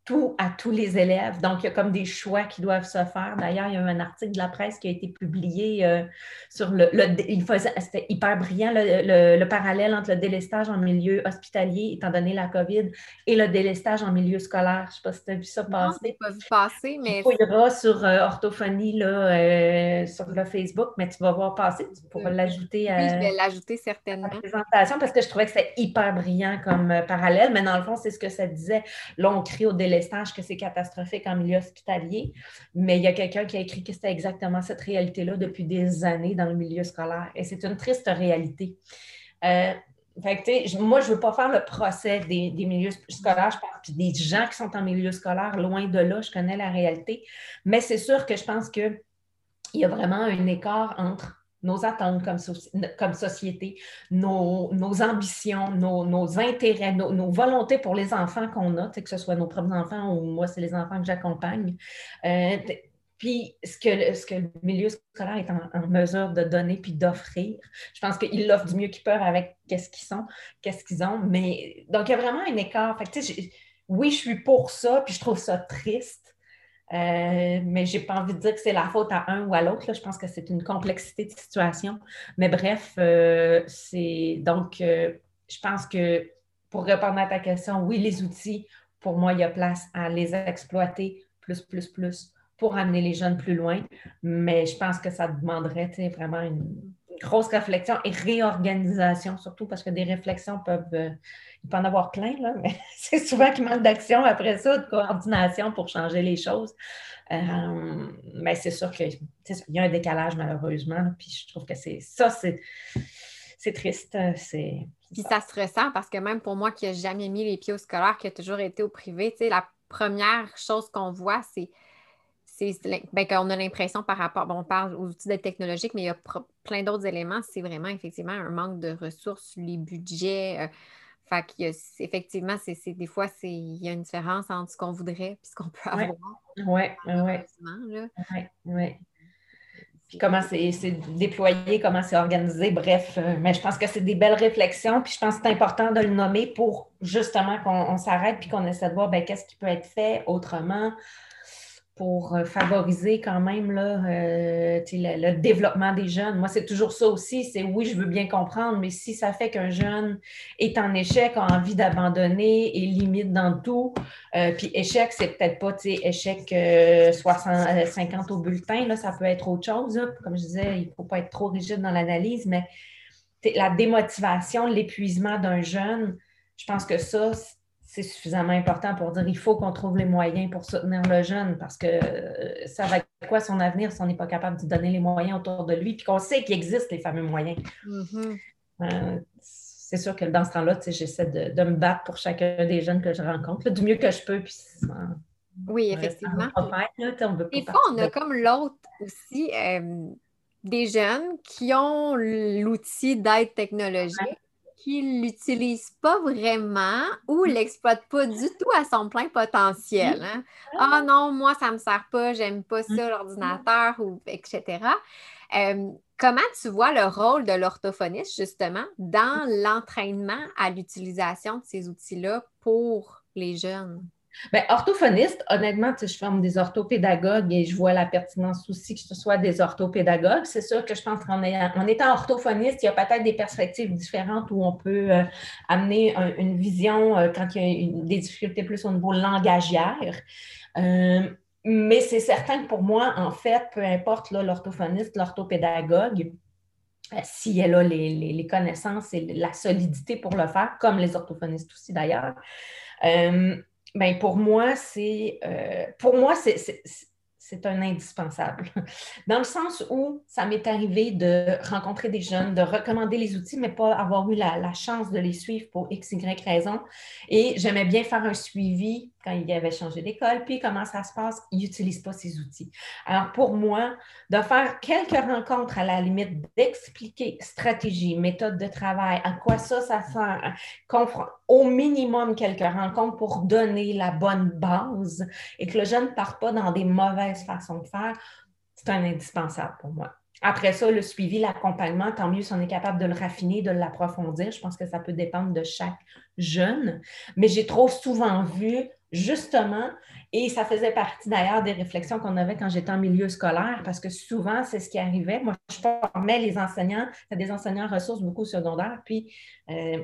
tout à tous les élèves. Donc, il y a comme des choix qui doivent se faire. D'ailleurs, il y a un article de la presse qui a été publié euh, sur le, il faisait, c'était hyper brillant, le, parallèle entre le délestage en milieu hospitalier, étant donné la COVID, et le délestage en milieu scolaire. Je ne sais pas si tu as vu ça passer. Non, pas vu passer, mais... Tu fouilleras sur euh, orthophonie, là, euh, sur le Facebook, mais tu vas voir passer. Tu pourras l'ajouter à... Oui, je vais l'ajouter certainement. la présentation, parce que je trouvais que c'était hyper brillant comme parallèle, mais dans le fond, c'est ce que ça disait. Là, on crée au délestage que c'est catastrophique en milieu hospitalier, mais il y a quelqu'un qui a écrit que c'était exactement cette réalité-là depuis des années dans le milieu scolaire. Et c'est une triste réalité. Euh, moi, je ne veux pas faire le procès des, milieux scolaires, je parle des gens qui sont en milieu scolaire, loin de là, je connais la réalité. Mais c'est sûr que je pense qu'il y a vraiment un écart entre nos attentes comme, société, nos, ambitions, nos, intérêts, nos, volontés pour les enfants qu'on a, que ce soit nos propres enfants ou moi, c'est les enfants que j'accompagne. Euh, puis ce que, ce que le milieu scolaire est en, mesure de donner puis d'offrir. Je pense qu'ils l'offrent du mieux qu'ils peuvent avec qu'est-ce qu'ils sont, qu'est-ce qu'ils ont. Mais donc, il y a vraiment un écart. Fait oui, je suis pour ça, puis je trouve ça triste. Euh, mais je n'ai pas envie de dire que c'est la faute à un ou à l'autre. Je pense que c'est une complexité de situation. Mais bref, euh, c'est donc, euh, je pense que pour répondre à ta question, oui, les outils, pour moi, il y a place à les exploiter plus, plus, plus pour amener les jeunes plus loin. Mais je pense que ça demanderait vraiment une grosse réflexion et réorganisation, surtout parce que des réflexions peuvent. Euh, il peut en avoir plein, là, mais c'est souvent qu'il manque d'action après ça, de coordination pour changer les choses. Euh, mais c'est sûr qu'il y a un décalage, malheureusement. Puis je trouve que c'est ça, c'est c'est triste. Euh, Puis ça. se ressent parce que même pour moi qui n'ai jamais mis les pieds au scolaire, qui a toujours été au privé, la première chose qu'on voit, c'est ben, qu'on a l'impression par rapport, bon, on parle aux outils technologiques, mais il y a plein d'autres éléments. C'est vraiment effectivement un manque de ressources, les budgets. Euh, fait effectivement, c'est, des fois, il y a une différence entre ce qu'on voudrait et ce qu'on peut avoir. Oui, oui. Oui, Puis comment c'est, déployé, comment c'est organisé, bref. Euh, mais je pense que c'est des belles réflexions. Puis je pense que c'est important de le nommer pour justement qu'on s'arrête puis qu'on essaie de voir ben, qu'est-ce qui peut être fait autrement pour euh, favoriser quand même là, euh, le, développement des jeunes. Moi, c'est toujours ça aussi. C'est oui, je veux bien comprendre, mais si ça fait qu'un jeune est en échec, a envie d'abandonner et limite dans tout, euh, puis échec, c'est peut-être pas échec 60, 50 au bulletin, là, ça peut être autre chose. Comme je disais, il ne faut pas être trop rigide dans l'analyse, mais la démotivation, l'épuisement d'un jeune, je pense que ça, c'est suffisamment important pour dire il faut qu'on trouve les moyens pour soutenir le jeune parce que euh, ça va être quoi son avenir si on n'est pas capable de donner les moyens autour de lui, puis qu'on sait qu'il existe les fameux moyens. Mm-hmm. Euh, c'est sûr que dans ce temps-là, j'essaie de, me battre pour chacun des jeunes que je rencontre, du mieux que je peux. Puis, oui, effectivement. Des fois, on a comme l'autre aussi, euh, des jeunes qui ont l'outil d'aide technologique qu'il l'utilise pas vraiment ou l'exploite pas du tout à son plein potentiel. Hein. Ah non, moi, ça me sert pas, j'aime pas ça, l'ordinateur, ou etc. Euh, comment tu vois le rôle de l'orthophoniste, justement, dans l'entraînement à l'utilisation de ces outils-là pour les jeunes? Bien, orthophoniste, honnêtement, je forme des orthopédagogues et je vois la pertinence aussi que ce soit des orthopédagogues. C'est sûr que je pense qu'en étant orthophoniste, il y a peut-être des perspectives différentes où on peut euh, amener une vision euh, quand il y a des difficultés plus au niveau langagière. Euh, mais c'est certain que pour moi, en fait, peu importe l'orthophoniste, l'orthopédagogue, si elle a les, les, connaissances et la solidité pour le faire, comme les orthophonistes aussi d'ailleurs, ben pour moi, c'est euh, pour moi, c'est c'est un indispensable. Dans le sens où ça m'est arrivé de rencontrer des jeunes, de recommander les outils, mais pas avoir eu la, chance de les suivre pour X, Y raison. Et j'aimais bien faire un suivi quand il avait changé d'école, puis comment ça se passe, il n'utilise pas ces outils. Alors pour moi, de faire quelques rencontres à la limite, d'expliquer stratégie, méthode de travail, à quoi ça, ça sert, au minimum quelques rencontres pour donner la bonne base et que le jeune ne parte pas dans des mauvaises façons de faire, c'est un indispensable pour moi. Après ça, le suivi, l'accompagnement, tant mieux si on est capable de le raffiner, de l'approfondir. Je pense que ça peut dépendre de chaque jeune. Mais j'ai trop souvent vu justement, et ça faisait partie d'ailleurs des réflexions qu'on avait quand j'étais en milieu scolaire, parce que souvent, c'est ce qui arrivait. Moi, je formais les enseignants, des enseignants ressources beaucoup secondaires, puis euh,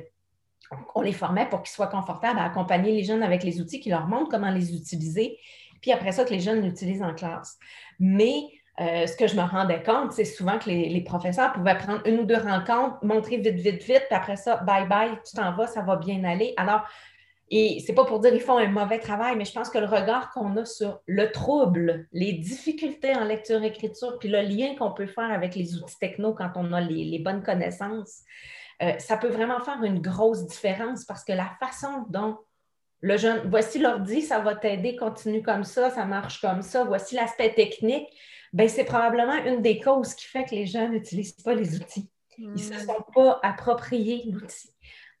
on les formait pour qu'ils soient confortables à accompagner les jeunes avec les outils, qui leur montrent comment les utiliser, puis après ça, que les jeunes l'utilisent en classe. Mais euh, ce que je me rendais compte, c'est souvent que les, professeurs pouvaient prendre une ou deux rencontres, montrer vite, vite, vite, puis après ça, bye bye, tu t'en vas, ça va bien aller. Alors, et c'est pas pour dire qu'ils font un mauvais travail, mais je pense que le regard qu'on a sur le trouble, les difficultés en lecture-écriture, puis le lien qu'on peut faire avec les outils techno quand on a les, bonnes connaissances, euh, ça peut vraiment faire une grosse différence parce que la façon dont le jeune, voici l'ordi, ça va t'aider, continue comme ça, ça marche comme ça, voici l'aspect technique, ben c'est probablement une des causes qui fait que les jeunes n'utilisent pas les outils. Ils ne se sont pas appropriés l'outil.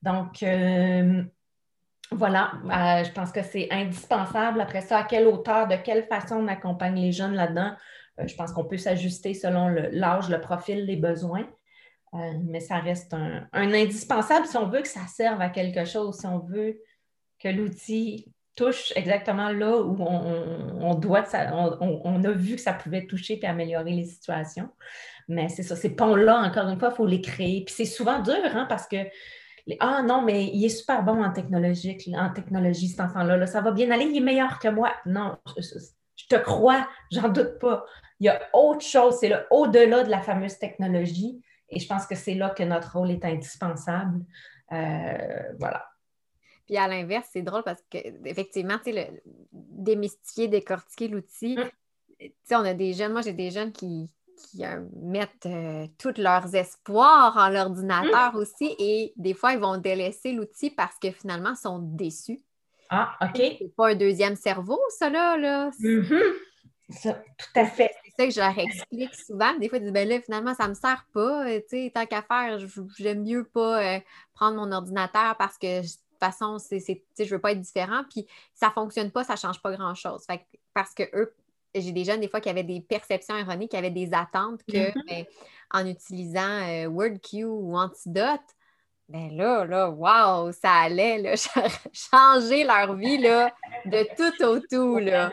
Donc, euh, voilà, euh, je pense que c'est indispensable. Après ça, à quelle hauteur, de quelle façon on accompagne les jeunes là-dedans? Euh, je pense qu'on peut s'ajuster selon l'âge, le, profil, les besoins. Mais ça reste un, indispensable si on veut que ça serve à quelque chose, si on veut que l'outil touche exactement là où on, doit, on, a vu que ça pouvait toucher et améliorer les situations. Mais c'est ça, ces ponts-là, encore une fois, il faut les créer. Puis c'est souvent dur, hein, parce que Ah non, mais il est super bon en technologie, en technologie cet enfant-là. Là. Ça va bien aller, il est meilleur que moi. Non, je, te crois, j'en doute pas. Il y a autre chose, c'est au-delà de la fameuse technologie. Et je pense que c'est là que notre rôle est indispensable. Euh, voilà. Puis à l'inverse, c'est drôle parce que effectivement, tu sais, le, démystifier, décortiquer l'outil. Hum. Tu sais, on a des jeunes, moi j'ai des jeunes qui, qui euh, mettent euh, tous leurs espoirs en l'ordinateur hum. aussi et des fois, ils vont délaisser l'outil parce que finalement, ils sont déçus. Ah, OK. C'est pas un deuxième cerveau, ça, là. là. Mm-hmm. tout à fait. C'est ça que je leur explique souvent. Des fois, ils disent, ben là, finalement, ça ne me sert pas. Euh, tu sais, tant qu'à faire, j'aime mieux pas prendre mon ordinateur parce que façon, c'est, je ne veux pas être différent. Puis ça ne fonctionne pas, ça ne change pas grand-chose. parce que eux, j'ai des jeunes, des fois, qui avaient des perceptions erronées, qui avaient des attentes que, mm-hmm. ben, en utilisant euh, WordQ ou Antidote, ben là, là, wow, ça allait là, changer leur vie là, de tout au tout. Là.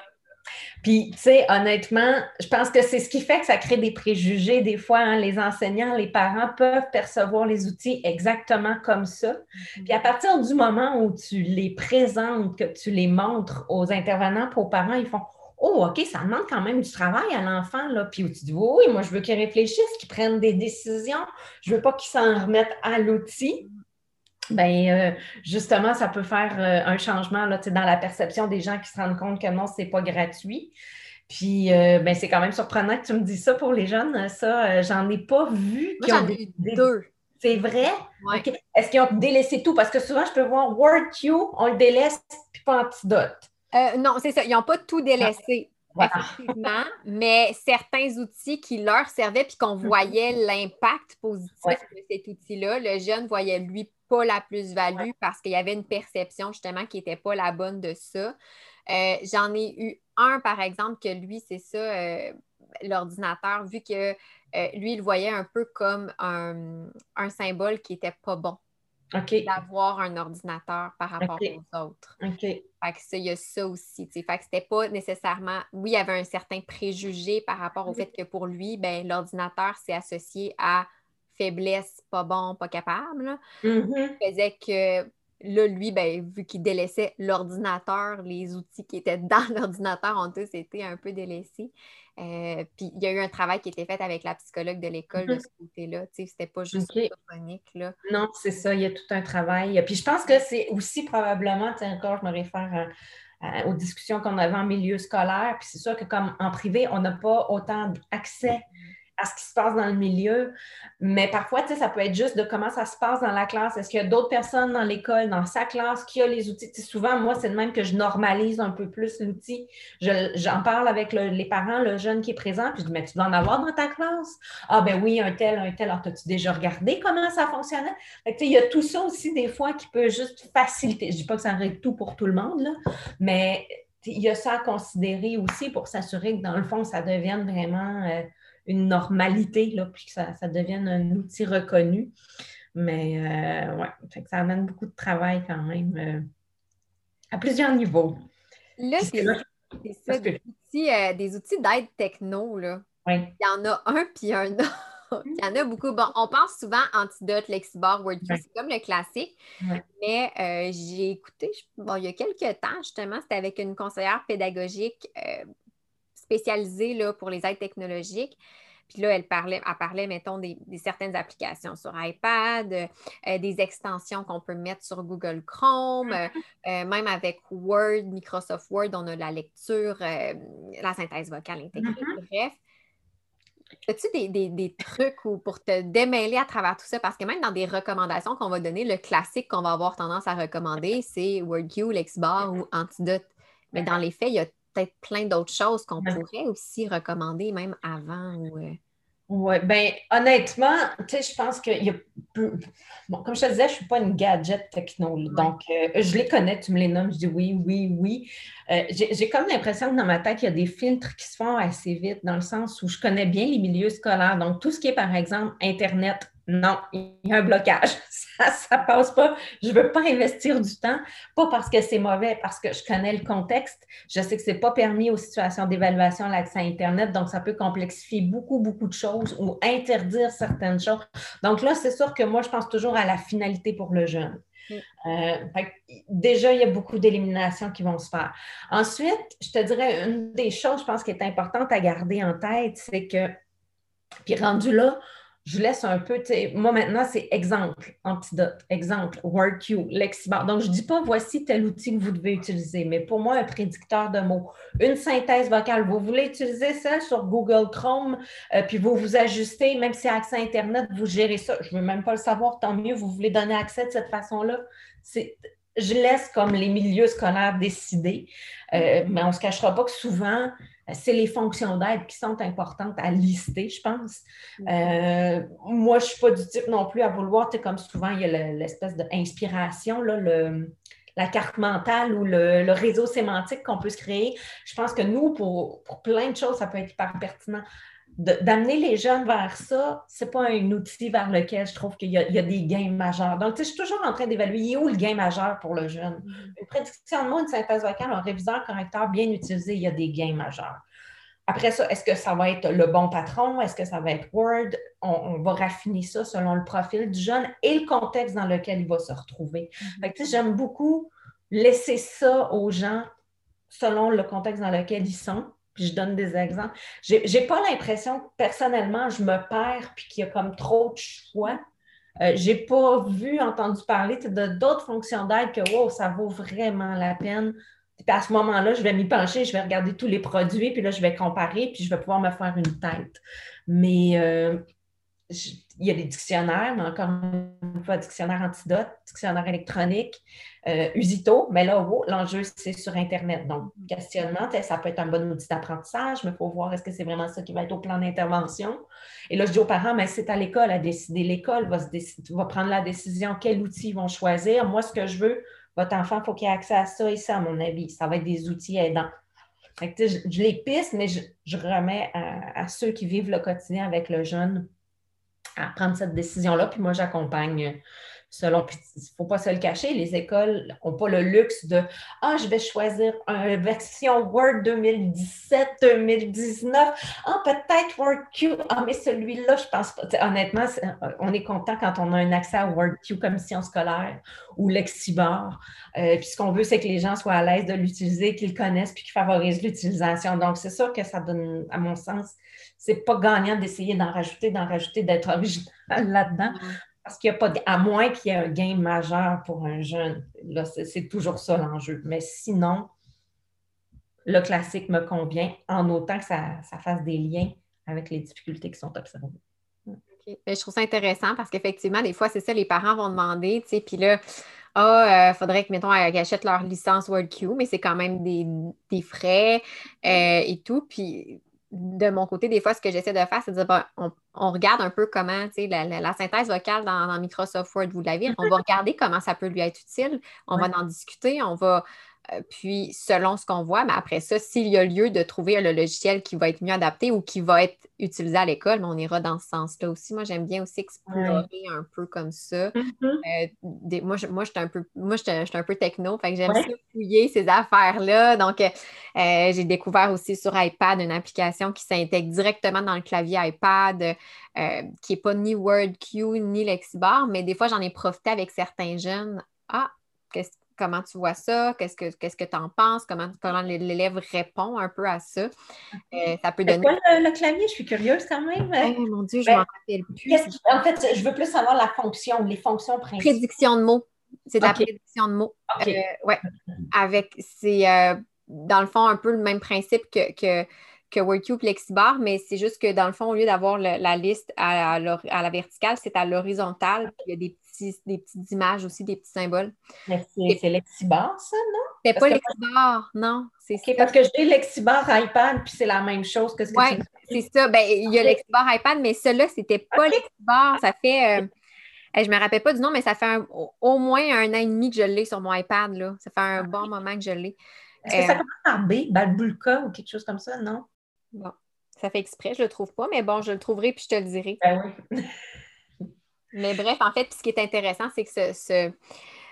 Puis, tu sais, honnêtement, je pense que c'est ce qui fait que ça crée des préjugés. Des fois, hein, les enseignants, les parents peuvent percevoir les outils exactement comme ça. Mm-hmm. Puis, à partir du moment où tu les présentes, que tu les montres aux intervenants, aux parents, ils font Oh, OK, ça demande quand même du travail à l'enfant, là. Puis tu dis, oui, moi, je veux qu'il réfléchisse, qu'il prenne des décisions. Je ne veux pas qu'il s'en remette à l'outil. Bien, euh, justement, ça peut faire euh, un changement là, dans la perception des gens qui se rendent compte que non, ce n'est pas gratuit. Puis, euh, ben, c'est quand même surprenant que tu me dis ça pour les jeunes. Ça, j'en ai pas vu. Moi, j'en ai eu deux. C'est vrai? Est-ce qu'ils ont délaissé tout? Parce que souvent, je peux voir WordQ, on le délaisse, puis pas Antidote. Non, c'est ça. Ils n'ont pas tout délaissé. Effectivement, mais certains outils qui leur servaient puis qu'on voyait l'impact positif de cet outil-là, le jeune voyait lui pas la plus-value parce qu'il y avait une perception justement qui n'était pas la bonne de ça. Euh, j'en ai eu un, par exemple, que lui, c'est ça, euh, l'ordinateur, vu que lui, il voyait un peu comme un, un symbole qui n'était pas bon d'avoir un ordinateur par rapport aux autres. Fait que il y a ça aussi. Fait que c'était pas nécessairement. Oui, il y avait un certain préjugé par rapport au fait que pour lui, ben, l'ordinateur s'est associé à faiblesse, pas bon, pas capable. Mm-hmm. faisait que là, lui, ben, vu qu'il délaissait l'ordinateur, les outils qui étaient dans l'ordinateur ont tous été un peu délaissés. Euh, puis il y a eu un travail qui a été fait avec la psychologue de l'école de mhm. ce côté-là. C'était pas juste okay. Là. Non, c'est ça, il y a tout un travail. Puis je pense que c'est aussi probablement, encore, je me réfère aux discussions qu'on avait en milieu scolaire. Puis c'est sûr que comme en privé, on n'a pas autant d'accès à ce qui se passe dans le milieu. Mais parfois, tu sais, ça peut être juste de comment ça se passe dans la classe. Est-ce qu'il y a d'autres personnes dans l'école, dans sa classe, qui a les outils? souvent, moi, c'est de même que je normalise un peu plus l'outil. J'en parle avec les parents, le jeune qui est présent, puis je dis, mais tu dois en avoir dans ta classe? Ah, ben oui, un tel, un tel. Alors, as-tu déjà regardé comment ça fonctionnait? il y a tout ça aussi, des fois, qui peut juste faciliter. Je dis pas que ça règle tout pour tout le monde, là, mais il y a ça à considérer aussi pour s'assurer que, dans le fond, ça devienne vraiment... Euh, une normalité, là, puis que ça, devienne un outil reconnu. Mais euh, ouais, ça amène beaucoup de travail quand même euh, à plusieurs niveaux. Là, c'est ça, des, outils, euh, des outils d'aide techno. Là. Il y en a un, puis un autre. Il y en a beaucoup. Bon, on pense souvent Antidote, Lexibor, WordPress, c'est comme le classique. Mais j'ai écouté, bon, il y a quelques temps, justement, c'était avec une conseillère pédagogique spécialisée là, pour les aides technologiques. Puis là, elle parlait, elle parlait mettons, des, certaines applications sur iPad, euh, des extensions qu'on peut mettre sur Google Chrome, euh, euh, même avec Word, Microsoft Word, on a la lecture, la synthèse vocale intégrée, mm-hmm. bref. As-tu des, trucs pour te démêler à travers tout ça? Parce que même dans des recommandations qu'on va donner, le classique qu'on va avoir tendance à recommander, c'est WordQ, Lexbar ou Antidote. Mais dans les faits, il y a peut-être plein d'autres choses qu'on pourrait aussi recommander même avant ou. Euh, oui, bien, honnêtement, tu sais, je pense qu'il y a Bon, comme je te disais, je ne suis pas une gadget techno. Donc, euh, je les connais, tu me les nommes, je dis oui, oui, oui. Euh, j'ai comme l'impression que dans ma tête, il y a des filtres qui se font assez vite, dans le sens où je connais bien les milieux scolaires. Donc, tout ce qui est, par exemple, Internet, non, il y a un blocage. Ça ne passe pas. Je ne veux pas investir du temps, pas parce que c'est mauvais, parce que je connais le contexte. Je sais que ce n'est pas permis aux situations d'évaluation l'accès à Internet, donc ça peut complexifier beaucoup, beaucoup de choses ou interdire certaines choses. Donc là, c'est sûr que moi, je pense toujours à la finalité pour le jeune. Euh, déjà, il y a beaucoup d'éliminations qui vont se faire. Ensuite, je te dirais, une des choses, je pense, qui est importante à garder en tête, c'est que, puis rendu là, je laisse un peu, moi maintenant, c'est exemple, antidote, exemple, WordQ, Lexibar. Donc, je ne dis pas voici tel outil que vous devez utiliser, mais pour moi, un prédicteur de mots, une synthèse vocale, vous voulez utiliser ça sur Google Chrome, euh, puis vous vous ajustez, même si accès à Internet, vous gérez ça. Je ne veux même pas le savoir, tant mieux, vous voulez donner accès de cette façon-là. Je laisse comme les milieux scolaires décider, euh, mais on ne se cachera pas que souvent, c'est les fonctions d'aide qui sont importantes à lister, je pense. Euh, moi, je ne suis pas du type non plus à vouloir, comme souvent, il y a l'espèce d'inspiration, la carte mentale ou le, réseau sémantique qu'on peut se créer. Je pense que nous, pour, plein de choses, ça peut être hyper pertinent. D'amener les jeunes vers ça, ce n'est pas un outil vers lequel je trouve qu'il y, a des gains majeurs. Donc, je suis toujours en train d'évaluer où le gain majeur pour le jeune? Mm-hmm. Une prédiction de mots, une synthèse vocale, un réviseur correcteur bien utilisé, il y a des gains majeurs. Après ça, est-ce que ça va être le bon patron? Est-ce que ça va être Word? On, va raffiner ça selon le profil du jeune et le contexte dans lequel il va se retrouver. Mm-hmm. J'aime beaucoup laisser ça aux gens selon le contexte dans lequel ils sont puis je donne des exemples. J'ai pas l'impression que personnellement, je me perds puis qu'il y a comme trop de choix. Euh, je n'ai pas vu, entendu parler de d'autres fonctions d'aide que wow, ça vaut vraiment la peine. Puis à ce moment-là, je vais m'y pencher, je vais regarder tous les produits, puis là, je vais comparer, puis je vais pouvoir me faire une tête. Mais euh, il y a des dictionnaires, mais encore une fois, dictionnaire antidote, dictionnaire électronique, euh, Usito, mais là, l'enjeu, c'est sur Internet. Donc, questionnement, ça peut être un bon outil d'apprentissage, mais il faut voir est-ce que c'est vraiment ça qui va être au plan d'intervention? Et là, je dis aux parents, mais c'est à l'école à décider. L'école va, prendre la décision quel outil ils vont choisir. Moi, ce que je veux, votre enfant, il faut qu'il ait accès à ça et ça, à mon avis. Ça va être des outils aidants. je, les pisse, mais je, remets à, ceux qui vivent le quotidien avec le jeune à prendre cette décision-là. Puis moi, j'accompagne selon, il ne faut pas se le cacher, les écoles n'ont pas le luxe de Ah, je vais choisir une version Word 2017-2019. Ah, peut-être WordQ. Ah, mais celui-là, je pense pas. honnêtement, on est content quand on a un accès à WordQ comme science scolaire ou Lexibar. Euh, puis ce qu'on veut, c'est que les gens soient à l'aise de l'utiliser, qu'ils connaissent puis qu'ils favorisent l'utilisation. Donc, c'est sûr que ça donne, à mon sens, c'est pas gagnant d'essayer d'en rajouter, d'en rajouter, d'être original là-dedans. Parce qu'il n'y a pas, à moins qu'il y ait un gain majeur pour un jeune, là, c'est toujours ça l'enjeu. Mais sinon, le classique me convient en autant que ça, fasse des liens avec les difficultés qui sont observées. Ben, je trouve ça intéressant parce qu'effectivement, des fois, c'est ça, les parents vont demander, tu sais, puis là, ah, il euh, faudrait que, mettons, qu'ils achètent leur licence WordQ, mais c'est quand même des, frais euh, et tout. Puis de mon côté, des fois, ce que j'essaie de faire, c'est de dire, on, regarde un peu comment, tu sais, la, synthèse vocale dans, Microsoft Word, vous l'avez, on va regarder comment ça peut lui être utile, on va en discuter, on va, puis, selon ce qu'on voit, mais après ça, s'il y a lieu de trouver le logiciel qui va être mieux adapté ou qui va être utilisé à l'école, on ira dans ce sens-là aussi. Moi, j'aime bien aussi explorer un peu comme ça. Euh, moi, je, moi, suis un peu, moi, un peu techno, fait que j'aime fouiller ces affaires-là. Donc, euh, j'ai découvert aussi sur iPad une application qui s'intègre directement dans le clavier iPad, qui n'est pas ni WordQ ni Lexibar, mais des fois, j'en ai profité avec certains jeunes. Ah, qu'est-ce comment tu vois ça, qu'est-ce que qu'est-ce que tu en penses, comment, comment l'élève répond un peu à ça. Euh, ça peut donner. Quoi le, clavier? Je suis curieuse quand même. Oh, mon Dieu, je ben, m'en rappelle plus. En fait, je veux plus savoir la fonction, les fonctions principales. Prédiction de mots. C'est de la prédiction de mots. Euh, ouais. Avec c'est euh, dans le fond un peu le même principe que, que que WordCube Lexibar, mais c'est juste que dans le fond, au lieu d'avoir la liste à, la verticale, c'est à l'horizontale. Il y a des des petites images aussi, des petits symboles. C'est Lexibar, ça, non? C'est pas Lexibar, non. OK, parce que j'ai Lexibar iPad, puis c'est la même chose que ce que Oui, c'est ça. Ben, il y a Lexibar iPad, mais celui-là, c'était pas Lexibar. Ça fait... Euh, je me rappelle pas du nom, mais ça fait au moins un an et demi que je l'ai sur mon iPad. Là. Ça fait un bon moment que je l'ai. Est-ce que ça euh, commence par B, Balbulka ou quelque chose comme ça, non? Bon, ça fait exprès, je le trouve pas, mais bon, je le trouverai puis je te le dirai. Ben oui. Mais bref, en fait, ce qui est intéressant, c'est que ce,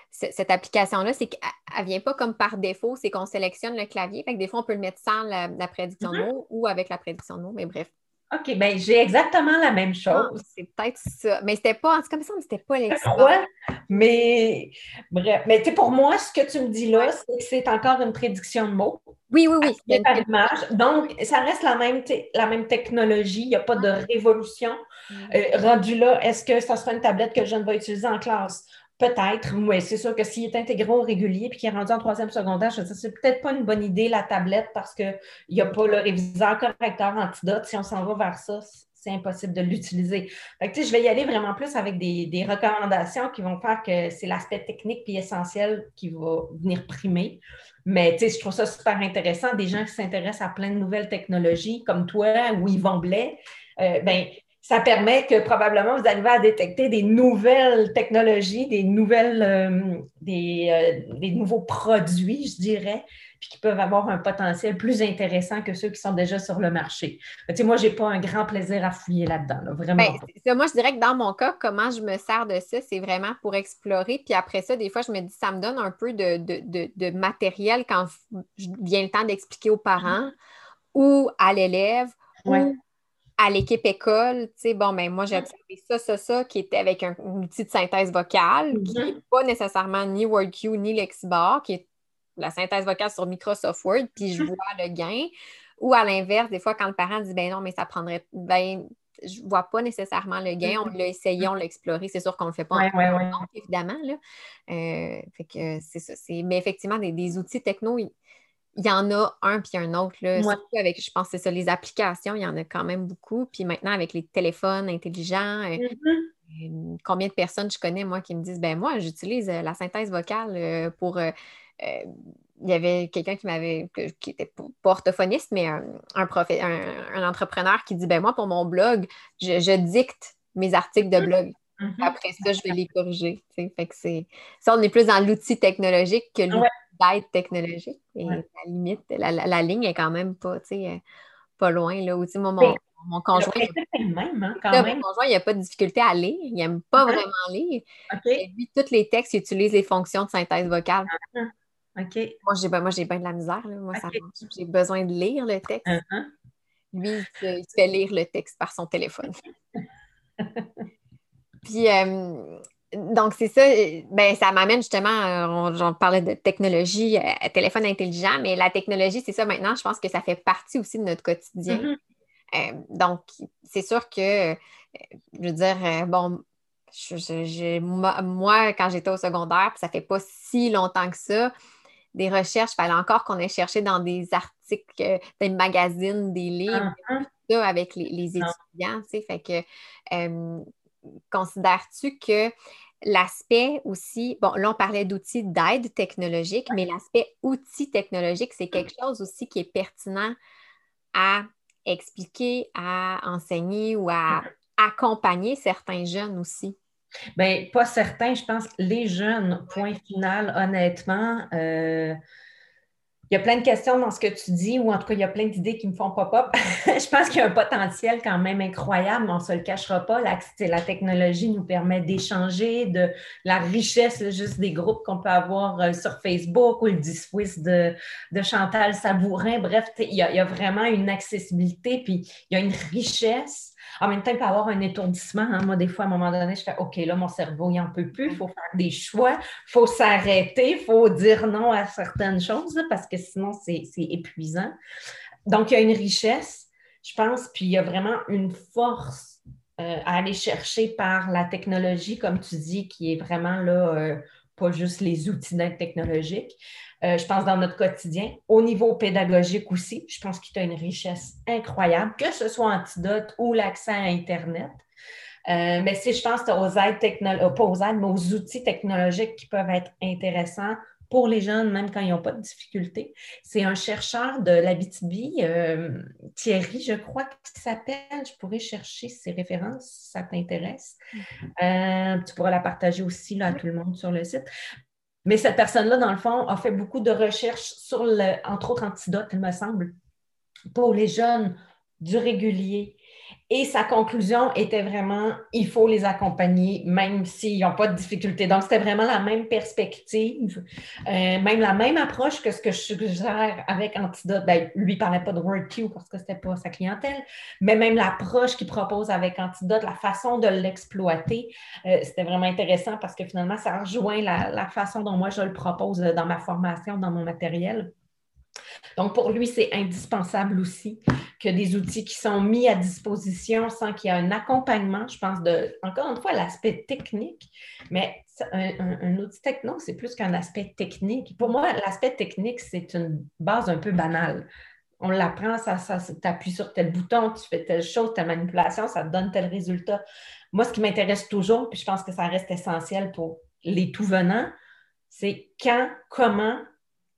cette application-là, c'est qu'elle ne vient pas comme par défaut, c'est qu'on sélectionne le clavier. Fait que des fois, on peut le mettre sans la, prédiction de mm-hmm. mots ou avec la prédiction de mots, mais bref. OK, bien, j'ai exactement la même ah, chose. c'est peut-être ça. Mais c'était pas, en tout cas, c'était pas l'expert. Ouais, mais bref. Mais tu pour moi, ce que tu me dis là, c'est que c'est encore une prédiction de mots. Oui, oui, oui. Donc, ça reste la même, la même technologie. Il n'y a pas de révolution. Mm. Euh, rendu là, est-ce que ça sera une tablette que je ne vais utiliser en classe? Peut-être, oui, c'est sûr que s'il est intégré au régulier puis qu'il est rendu en troisième secondaire, je c'est peut-être pas une bonne idée la tablette parce qu'il n'y a pas le réviseur correcteur antidote. Si on s'en va vers ça, c'est impossible de l'utiliser. je vais y aller vraiment plus avec des, recommandations qui vont faire que c'est l'aspect technique puis essentiel qui va venir primer. Mais je trouve ça super intéressant. Des gens qui s'intéressent à plein de nouvelles technologies comme toi ou Yvon Blais, euh, ben, ça permet que probablement vous arrivez à détecter des nouvelles technologies, des nouvelles, euh, des, euh, des, nouveaux produits, je dirais, puis qui peuvent avoir un potentiel plus intéressant que ceux qui sont déjà sur le marché. Tu sais, moi, je n'ai pas un grand plaisir à fouiller là-dedans, vraiment. Ben, moi, je dirais que dans mon cas, comment je me sers de ça, c'est vraiment pour explorer. Puis après ça, des fois, je me dis, ça me donne un peu de, de, de, matériel quand vient le temps d'expliquer aux parents ou à l'élève ou à l'équipe école, tu sais, bon, ben moi, j'ai observé ça, ça, ça, qui était avec un, outil de synthèse vocale, qui n'est mm-hmm. pas nécessairement ni WordQ ni Lexibar, qui est la synthèse vocale sur Microsoft Word, puis je mm-hmm. vois le gain. Ou à l'inverse, des fois, quand le parent dit, ben non, mais ça prendrait, ben, je vois pas nécessairement le gain. On mm-hmm. l'a essayé, on l'a exploré. C'est sûr qu'on le fait pas en évidemment. Là. Euh, fait que c'est ça. Mais effectivement, des, des outils techno, il y en a un puis un autre. Là. Surtout avec, je pense, c'est ça, les applications, il y en a quand même beaucoup. Puis maintenant, avec les téléphones intelligents, euh, mm-hmm. euh, combien de personnes je connais, moi, qui me disent, ben moi, j'utilise euh, la synthèse vocale pour. il y avait quelqu'un qui m'avait, qui était pas orthophoniste, mais un, un, entrepreneur qui dit, ben moi, pour mon blog, je, dicte mes articles de mm-hmm. Mm-hmm. Après ça, je vais les corriger. Fait que c'est... Ça, on est plus dans l'outil technologique que l'outil d'aide technologique. Et la limite, la, ligne est quand même pas, euh, pas loin. Là, où, mon, mon, mon conjoint. Même, hein, quand même. Mon conjoint, il n'a pas de difficulté à lire. Il n'aime pas ah. vraiment lire. Et lui, tous les textes, il utilise les fonctions de synthèse vocale. Ah. Moi, j'ai moi, bien de la misère. Là. Moi, j'ai besoin de lire le texte. Uh-huh. Lui, il se, fait lire le texte par son téléphone. Puis, euh, donc, c'est ça. Ben, ça m'amène justement, j'en parlais de technologie, euh, téléphone intelligent, mais la technologie, c'est ça maintenant, je pense que ça fait partie aussi de notre quotidien. Mm-hmm. Euh, donc, c'est sûr que, euh, je veux dire, bon, moi, quand j'étais au secondaire, ça fait pas si longtemps que ça, des recherches, il fallait encore qu'on ait cherché dans des articles, des magazines, des livres, uh-huh. tout ça avec les, les étudiants, tu sais, fait que considères-tu que l'aspect aussi, bon, là, on parlait d'outils d'aide technologique, mais l'aspect outils technologiques, c'est quelque chose aussi qui est pertinent à expliquer, à enseigner ou à accompagner certains jeunes aussi? Bien, pas certains, je pense, les jeunes, point final, honnêtement. Euh, il y a plein de questions dans ce que tu dis, ou en tout cas, il y a plein d'idées qui me font pop-up. je pense qu'il y a un potentiel quand même incroyable, mais on ne se le cachera pas. La, la technologie nous permet d'échanger de la richesse juste des groupes qu'on peut avoir euh, sur Facebook ou le Diswiss de, de Chantal Sabourin. Bref, il y, il y, a, vraiment une accessibilité, puis il y a une richesse en même temps, il peut y avoir un étourdissement. Hein. Moi, des fois, à un moment donné, je fais OK, là, mon cerveau, il n'en peut plus. Il faut faire des choix. Il faut s'arrêter. Il faut dire non à certaines choses parce que sinon, c'est épuisant. Donc, il y a une richesse, je pense, puis il y a vraiment une force euh, à aller chercher par la technologie, comme tu dis, qui est vraiment là, euh, pas juste les outils d'aide technologique. Euh, je pense dans notre quotidien. Au niveau pédagogique aussi, je pense qu'il y a une richesse incroyable, que ce soit Antidote ou l'accès à Internet. Euh, mais si je pense aux aides technologiques, pas aux aides, mais aux outils technologiques qui peuvent être intéressants pour les jeunes, même quand ils n'ont pas de difficultés. C'est un chercheur de euh, Thierry, je crois qu'il s'appelle. Je pourrais chercher ses références si ça t'intéresse. Mm-hmm. tu pourras la partager aussi là, à tout le monde sur le site. Mais cette personne-là, dans le fond, a fait beaucoup de recherches sur, le, entre autres, antidotes, il me semble, pour les jeunes du régulier. Et sa conclusion était vraiment, il faut les accompagner, même s'ils n'ont pas de difficultés. Donc, c'était vraiment la même perspective, euh, même la même approche que ce que je suggère avec Antidote. Ben, lui, il ne parlait pas de WordQ parce que ce n'était pas sa clientèle, mais même l'approche qu'il propose avec Antidote, la façon de l'exploiter, euh, c'était vraiment intéressant parce que finalement, ça rejoint la façon dont moi je le propose dans ma formation, dans mon matériel. Donc, pour lui, c'est indispensable aussi que des outils qui sont mis à disposition sans qu'il y ait un accompagnement, je pense, de, encore une fois, l'aspect technique, mais un, outil techno, c'est plus qu'un aspect technique. Pour moi, l'aspect technique, c'est une base un peu banale. On l'apprend, ça, tu appuies sur tel bouton, tu fais telle chose, ta manipulation, ça te donne tel résultat. Moi, ce qui m'intéresse toujours, puis je pense que ça reste essentiel pour les tout venants, c'est quand, comment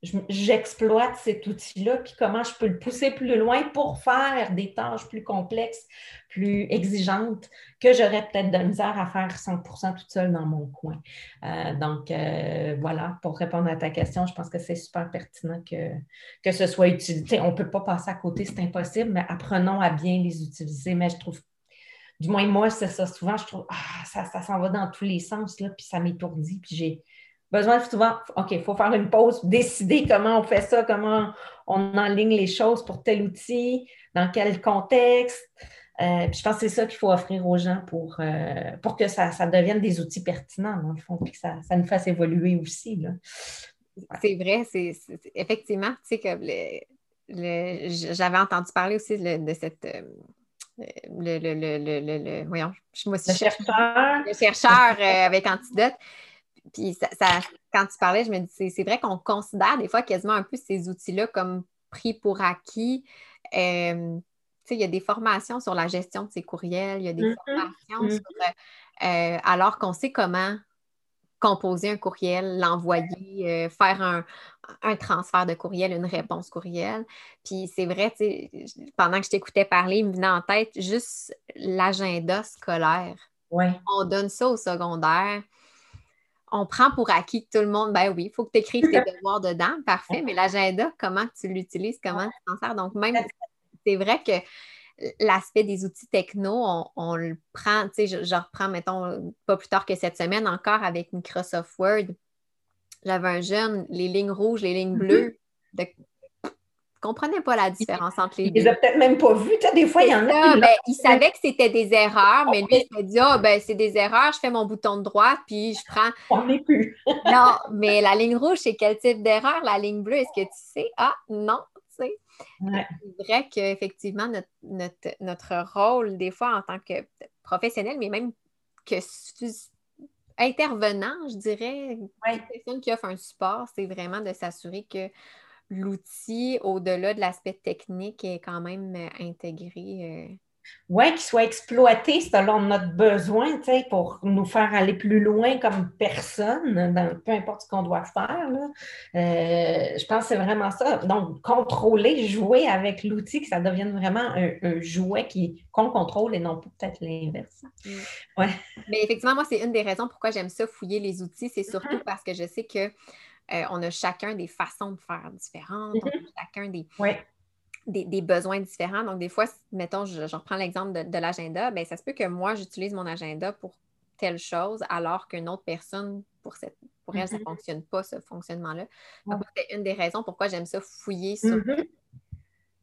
j'exploite cet outil-là, puis comment je peux le pousser plus loin pour faire des tâches plus complexes, plus exigeantes, que j'aurais peut-être de misère à faire 100% toute seule dans mon coin. Euh, donc, euh, voilà, pour répondre à ta question, je pense que c'est super pertinent que, que ce soit utilisé. On ne peut pas passer à côté, c'est impossible, mais apprenons à bien les utiliser. Mais je trouve du moins, moi, c'est ça. Souvent, je trouve, ah, ça, ça s'en va dans tous les sens, là, puis ça m'étourdit, puis j'ai, besoin souvent, OK, il faut faire une pause, décider comment on fait ça, comment on enligne les choses pour tel outil, dans quel contexte. Euh, puis je pense que c'est ça qu'il faut offrir aux gens pour, euh, pour que ça, devienne des outils pertinents, dans le fond, puis que ça, nous fasse évoluer aussi. C'est vrai, c'est effectivement, tu sais, que j'avais entendu parler aussi de cette. Euh, le, le, le, le, voyons, je, moi aussi, le chercheur. Le chercheur avec Antidote puis ça, quand tu parlais, je me dis, c'est vrai qu'on considère des fois quasiment un peu ces outils-là comme pris pour acquis. Euh, il y a des formations sur la gestion de ces courriels, il y a des mm-hmm. formations mm-hmm. sur, euh, alors qu'on sait comment composer un courriel, l'envoyer, euh, faire un, un, transfert de courriel, une réponse courriel. Puis c'est vrai, pendant que je t'écoutais parler, il me venait en tête juste l'agenda scolaire. Ouais. On donne ça au secondaire on prend pour acquis que tout le monde, ben oui, il faut que tu écrives tes devoirs dedans, parfait, mais l'agenda, comment tu l'utilises, comment tu t'en sers. Donc, même, c'est vrai que l'aspect des outils techno, on, le prend, tu sais, je, reprends, mettons, pas plus tard que cette semaine encore avec Microsoft Word. J'avais un jeune, les lignes rouges, les lignes mm-hmm. bleues, de comprenait pas la différence entre les deux. Il les a peut-être même pas vus. Des fois, il y en a. Ben, il savait que c'était des erreurs, mais lui, il s'est dit Ah, ben, c'est des erreurs, je fais mon bouton de droite, puis je prends. On n'est plus. non, mais la ligne rouge, c'est quel type d'erreur? La ligne bleue, est-ce que tu sais? Ah, non, tu sais. C'est vrai qu'effectivement, notre, notre, rôle, des fois, en tant que professionnel, mais même que intervenant, je dirais, ouais. personne qui offre un support, c'est vraiment de s'assurer que l'outil, au-delà de l'aspect technique, est quand même euh, intégré. Euh. Oui, qu'il soit exploité selon notre besoin, pour nous faire aller plus loin comme personne, dans peu importe ce qu'on doit faire. Euh, je pense que c'est vraiment ça. Donc, contrôler, jouer avec l'outil, que ça devienne vraiment un, jouet qu'on contrôle et non peut-être l'inverse. Mm. Ouais. Mais effectivement, moi, c'est une des raisons pourquoi j'aime ça, fouiller les outils. C'est surtout mm-hmm. parce que je sais que euh, on a chacun des façons de faire différentes, on a mm-hmm. chacun des, des, besoins différents. Donc, des fois, mettons, je, reprends l'exemple de, l'agenda, bien, ça se peut que moi, j'utilise mon agenda pour telle chose, alors qu'une autre personne, pour, cette, pour elle, ça ne mm-hmm. fonctionne pas, ce fonctionnement-là. c'est une des raisons pourquoi j'aime ça fouiller sur, mm-hmm.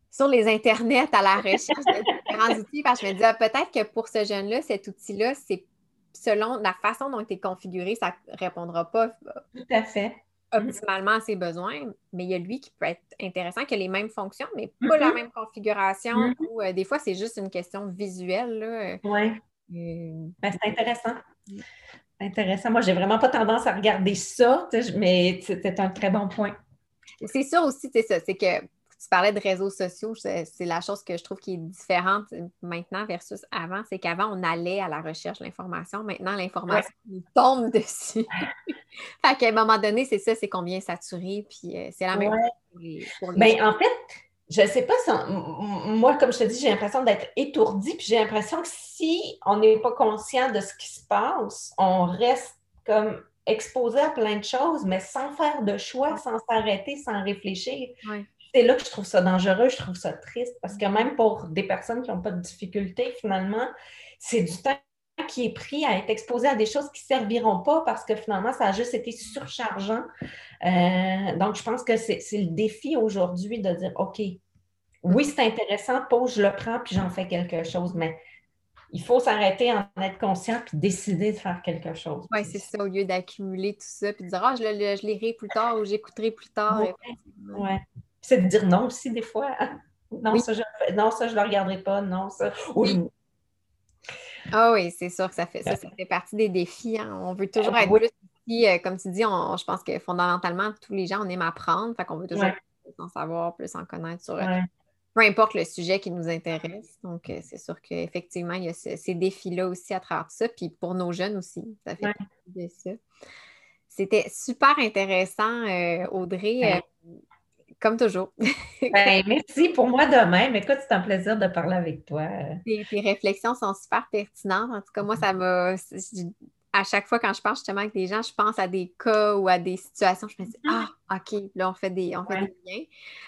sur les internets à la recherche de différents outils, parce que je me dis, ah, peut-être que pour ce jeune-là, cet outil-là, c'est selon la façon dont il est configuré, ça ne répondra pas. Tout à fait optimalement à ses besoins, mais il y a lui qui peut être intéressant, qui a les mêmes fonctions, mais pas la mm-hmm. même configuration, mm-hmm. ou euh, des fois, c'est juste une question visuelle. Oui. Euh, ben, c'est intéressant. Intéressant. Moi, j'ai vraiment pas tendance à regarder ça, mais c'est un très bon point. C'est sûr aussi, c'est ça, c'est que tu parlais de réseaux sociaux, c'est la chose que je trouve qui est différente maintenant versus avant. C'est qu'avant, on allait à la recherche de l'information. Maintenant, l'information tombe dessus. fait qu'à un moment donné, c'est ça, c'est combien saturé. Puis euh, c'est la même chose pour les, ben, En fait, je ne sais pas si moi, comme je te dis, j'ai l'impression d'être étourdie, puis j'ai l'impression que si on n'est pas conscient de ce qui se passe, on reste comme exposé à plein de choses, mais sans faire de choix, sans s'arrêter, sans réfléchir. Oui c'est là que je trouve ça dangereux, je trouve ça triste, parce que même pour des personnes qui n'ont pas de difficultés, finalement, c'est du temps qui est pris à être exposé à des choses qui ne serviront pas parce que finalement, ça a juste été surchargeant. Euh, donc, je pense que c'est le défi aujourd'hui de dire, OK, oui, c'est intéressant, pause, je le prends, puis j'en fais quelque chose, mais il faut s'arrêter, en être conscient, puis décider de faire quelque chose. Oui, c'est ça, au lieu d'accumuler tout ça, puis de dire, ah, je, je lirai plus tard ou j'écouterai plus tard. Oui, c'est de dire non aussi, des fois. Non, ça, je, non, ça, je le regarderai pas. Non, ça. Oui. Ah oui, c'est sûr que ça fait ça, ça fait partie des défis. Hein. On veut toujours être plus euh, comme tu dis, je pense que fondamentalement, tous les gens, on aime apprendre. Fait qu'on veut toujours plus en savoir, plus en connaître sur euh, peu importe le sujet qui nous intéresse. Donc, euh, c'est sûr qu'effectivement, il y a ces défis-là aussi à travers ça. Puis pour nos jeunes aussi, ça fait partie de ça. C'était super intéressant, Audrey comme toujours. ben, merci pour moi de même. Écoute, c'est un plaisir de parler avec toi. Tes, tes, réflexions sont super pertinentes. En tout cas, moi, ça m'a à chaque fois quand je parle justement avec des gens, je pense à des cas ou à des situations, je me dis Ah, OK, là, on fait des, on fait des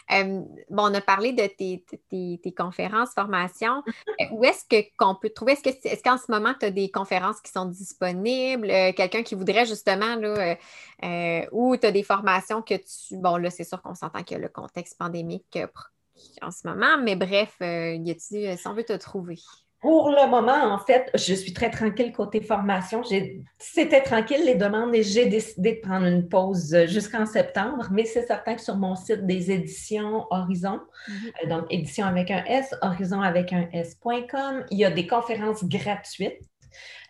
liens. bon, on a parlé de tes, tes, conférences, formations. Euh, où est-ce qu'on peut trouver? Est-ce, que, est-ce qu'en ce moment, tu as des conférences qui sont disponibles? Euh, quelqu'un qui voudrait justement, là, euh, ou tu as des formations que tu. Bon, là, c'est sûr qu'on s'entend qu'il y a le contexte pandémique en ce moment, mais bref, y a-t-il, si on veut te trouver? Pour le moment, en fait, je suis très tranquille côté formation. C'était tranquille les demandes et j'ai décidé de prendre une pause jusqu'en septembre, mais c'est certain que sur mon site des éditions Horizon, mhm. euh, donc édition avec un S, horizon avec un S.com, il y a des conférences gratuites.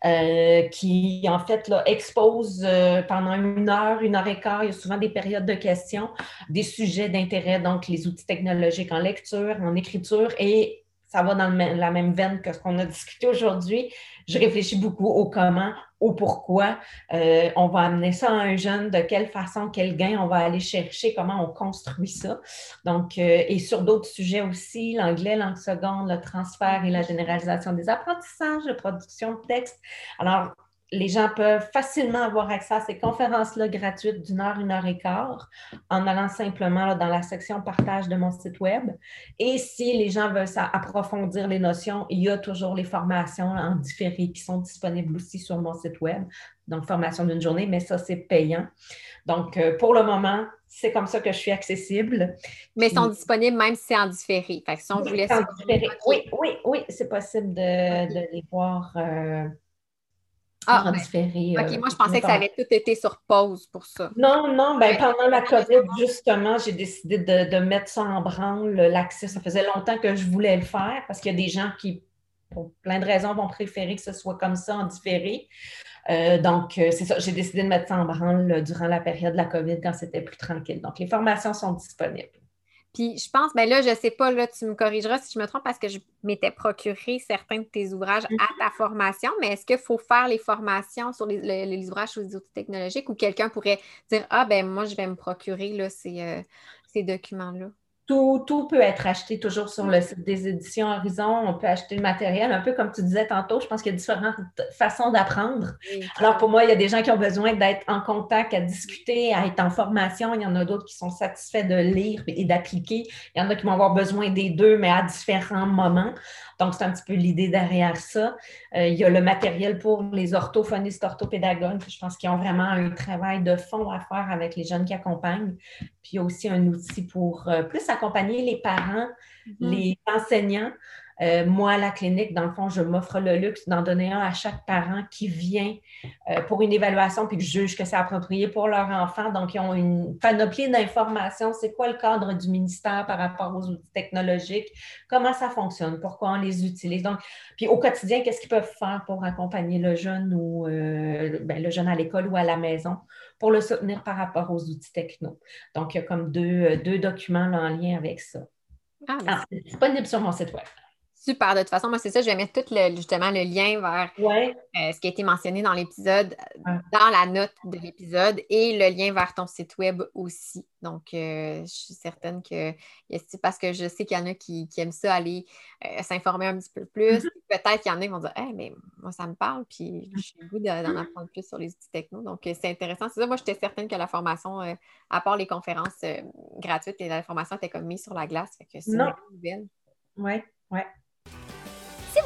Euh, qui en fait là, exposent euh, pendant une heure, une heure et quart, il y a souvent des périodes de questions, des sujets d'intérêt, donc les outils technologiques en lecture, en écriture et ça va dans la même veine que ce qu'on a discuté aujourd'hui. Je réfléchis beaucoup au comment, au pourquoi. Euh, on va amener ça à un jeune, de quelle façon, quel gain on va aller chercher, comment on construit ça. Donc, euh, et sur d'autres sujets aussi, l'anglais, langue seconde, le transfert et la généralisation des apprentissages, la production de texte. Alors, les gens peuvent facilement avoir accès à ces conférences-là gratuites d'une heure, une heure et quart en allant simplement dans la section partage de mon site web. Et si les gens veulent approfondir les notions, il y a toujours les formations en différé qui sont disponibles aussi sur mon site web. Donc, formation d'une journée, mais ça, c'est payant. Donc, euh, pour le moment, c'est comme ça que je suis accessible. Mais sont disponibles même si c'est en différé. Fait que si on voulait... Oui, oui, oui, c'est possible de, les voir. Euh, ah, en différé. OK, euh, moi, je pensais que ça avait tout été sur pause pour ça. Non, non, ben, pendant la COVID, justement, j'ai décidé de, mettre ça en branle, l'accès. Ça faisait longtemps que je voulais le faire parce qu'il y a des gens qui, pour plein de raisons, vont préférer que ce soit comme ça en différé. Euh, donc, euh, c'est ça, j'ai décidé de mettre ça en branle durant la période de la COVID quand c'était plus tranquille. Donc, les formations sont disponibles. Puis je pense, ben là, je ne sais pas, là, tu me corrigeras si je me trompe parce que je m'étais procuré certains de tes ouvrages à mm-hmm. ta formation, mais est-ce qu'il faut faire les formations sur les, ouvrages sur les outils technologiques ou quelqu'un pourrait dire Ah, ben moi, je vais me procurer là, ces euh, documents-là? Tout, peut être acheté toujours sur le site des éditions Horizon. On peut acheter le matériel, un peu comme tu disais tantôt. Je pense qu'il y a différentes façons d'apprendre. Alors, pour moi, il y a des gens qui ont besoin d'être en contact, à discuter, à être en formation. Il y en a d'autres qui sont satisfaits de lire et d'appliquer. Il y en a qui vont avoir besoin des deux, mais à différents moments. Donc, c'est un petit peu l'idée derrière ça. Euh, il y a le matériel pour les orthophonistes, orthopédagogues. Je pense qu'ils ont vraiment un travail de fond à faire avec les jeunes qui accompagnent. Puis, il y a aussi un outil pour euh, plus accompagner les parents, mm-hmm. les enseignants euh, moi, à la clinique, dans le fond, je m'offre le luxe d'en donner un à chaque parent qui vient euh, pour une évaluation puis que juge que c'est approprié pour leur enfant. Donc, ils ont une panoplie d'informations. C'est quoi le cadre du ministère par rapport aux outils technologiques? Comment ça fonctionne? Pourquoi on les utilise? Donc, puis au quotidien, qu'est-ce qu'ils peuvent faire pour accompagner le jeune ou euh, ben, le jeune à l'école ou à la maison pour le soutenir par rapport aux outils techno? Donc, il y a comme deux, documents en lien avec ça. Ah, ah, c'est disponible sur mon site web. Super. De toute façon, moi, c'est ça. Je vais mettre tout le, justement le lien vers euh, ce qui a été mentionné dans l'épisode, dans la note de l'épisode et le lien vers ton site web aussi. Donc, euh, je suis certaine que parce que je sais qu'il y en a qui, aiment ça, aller euh, s'informer un petit peu plus. Mm-hmm. Peut-être qu'il y en a qui vont dire hey, mais moi, ça me parle, puis j'ai le goût d'en mm-hmm. apprendre plus sur les outils techno. Donc, c'est intéressant. C'est ça, moi, j'étais certaine que la formation, à part les conférences gratuites, et la formation était comme mise sur la glace. Fait que c'est une nouvelle. Oui, oui.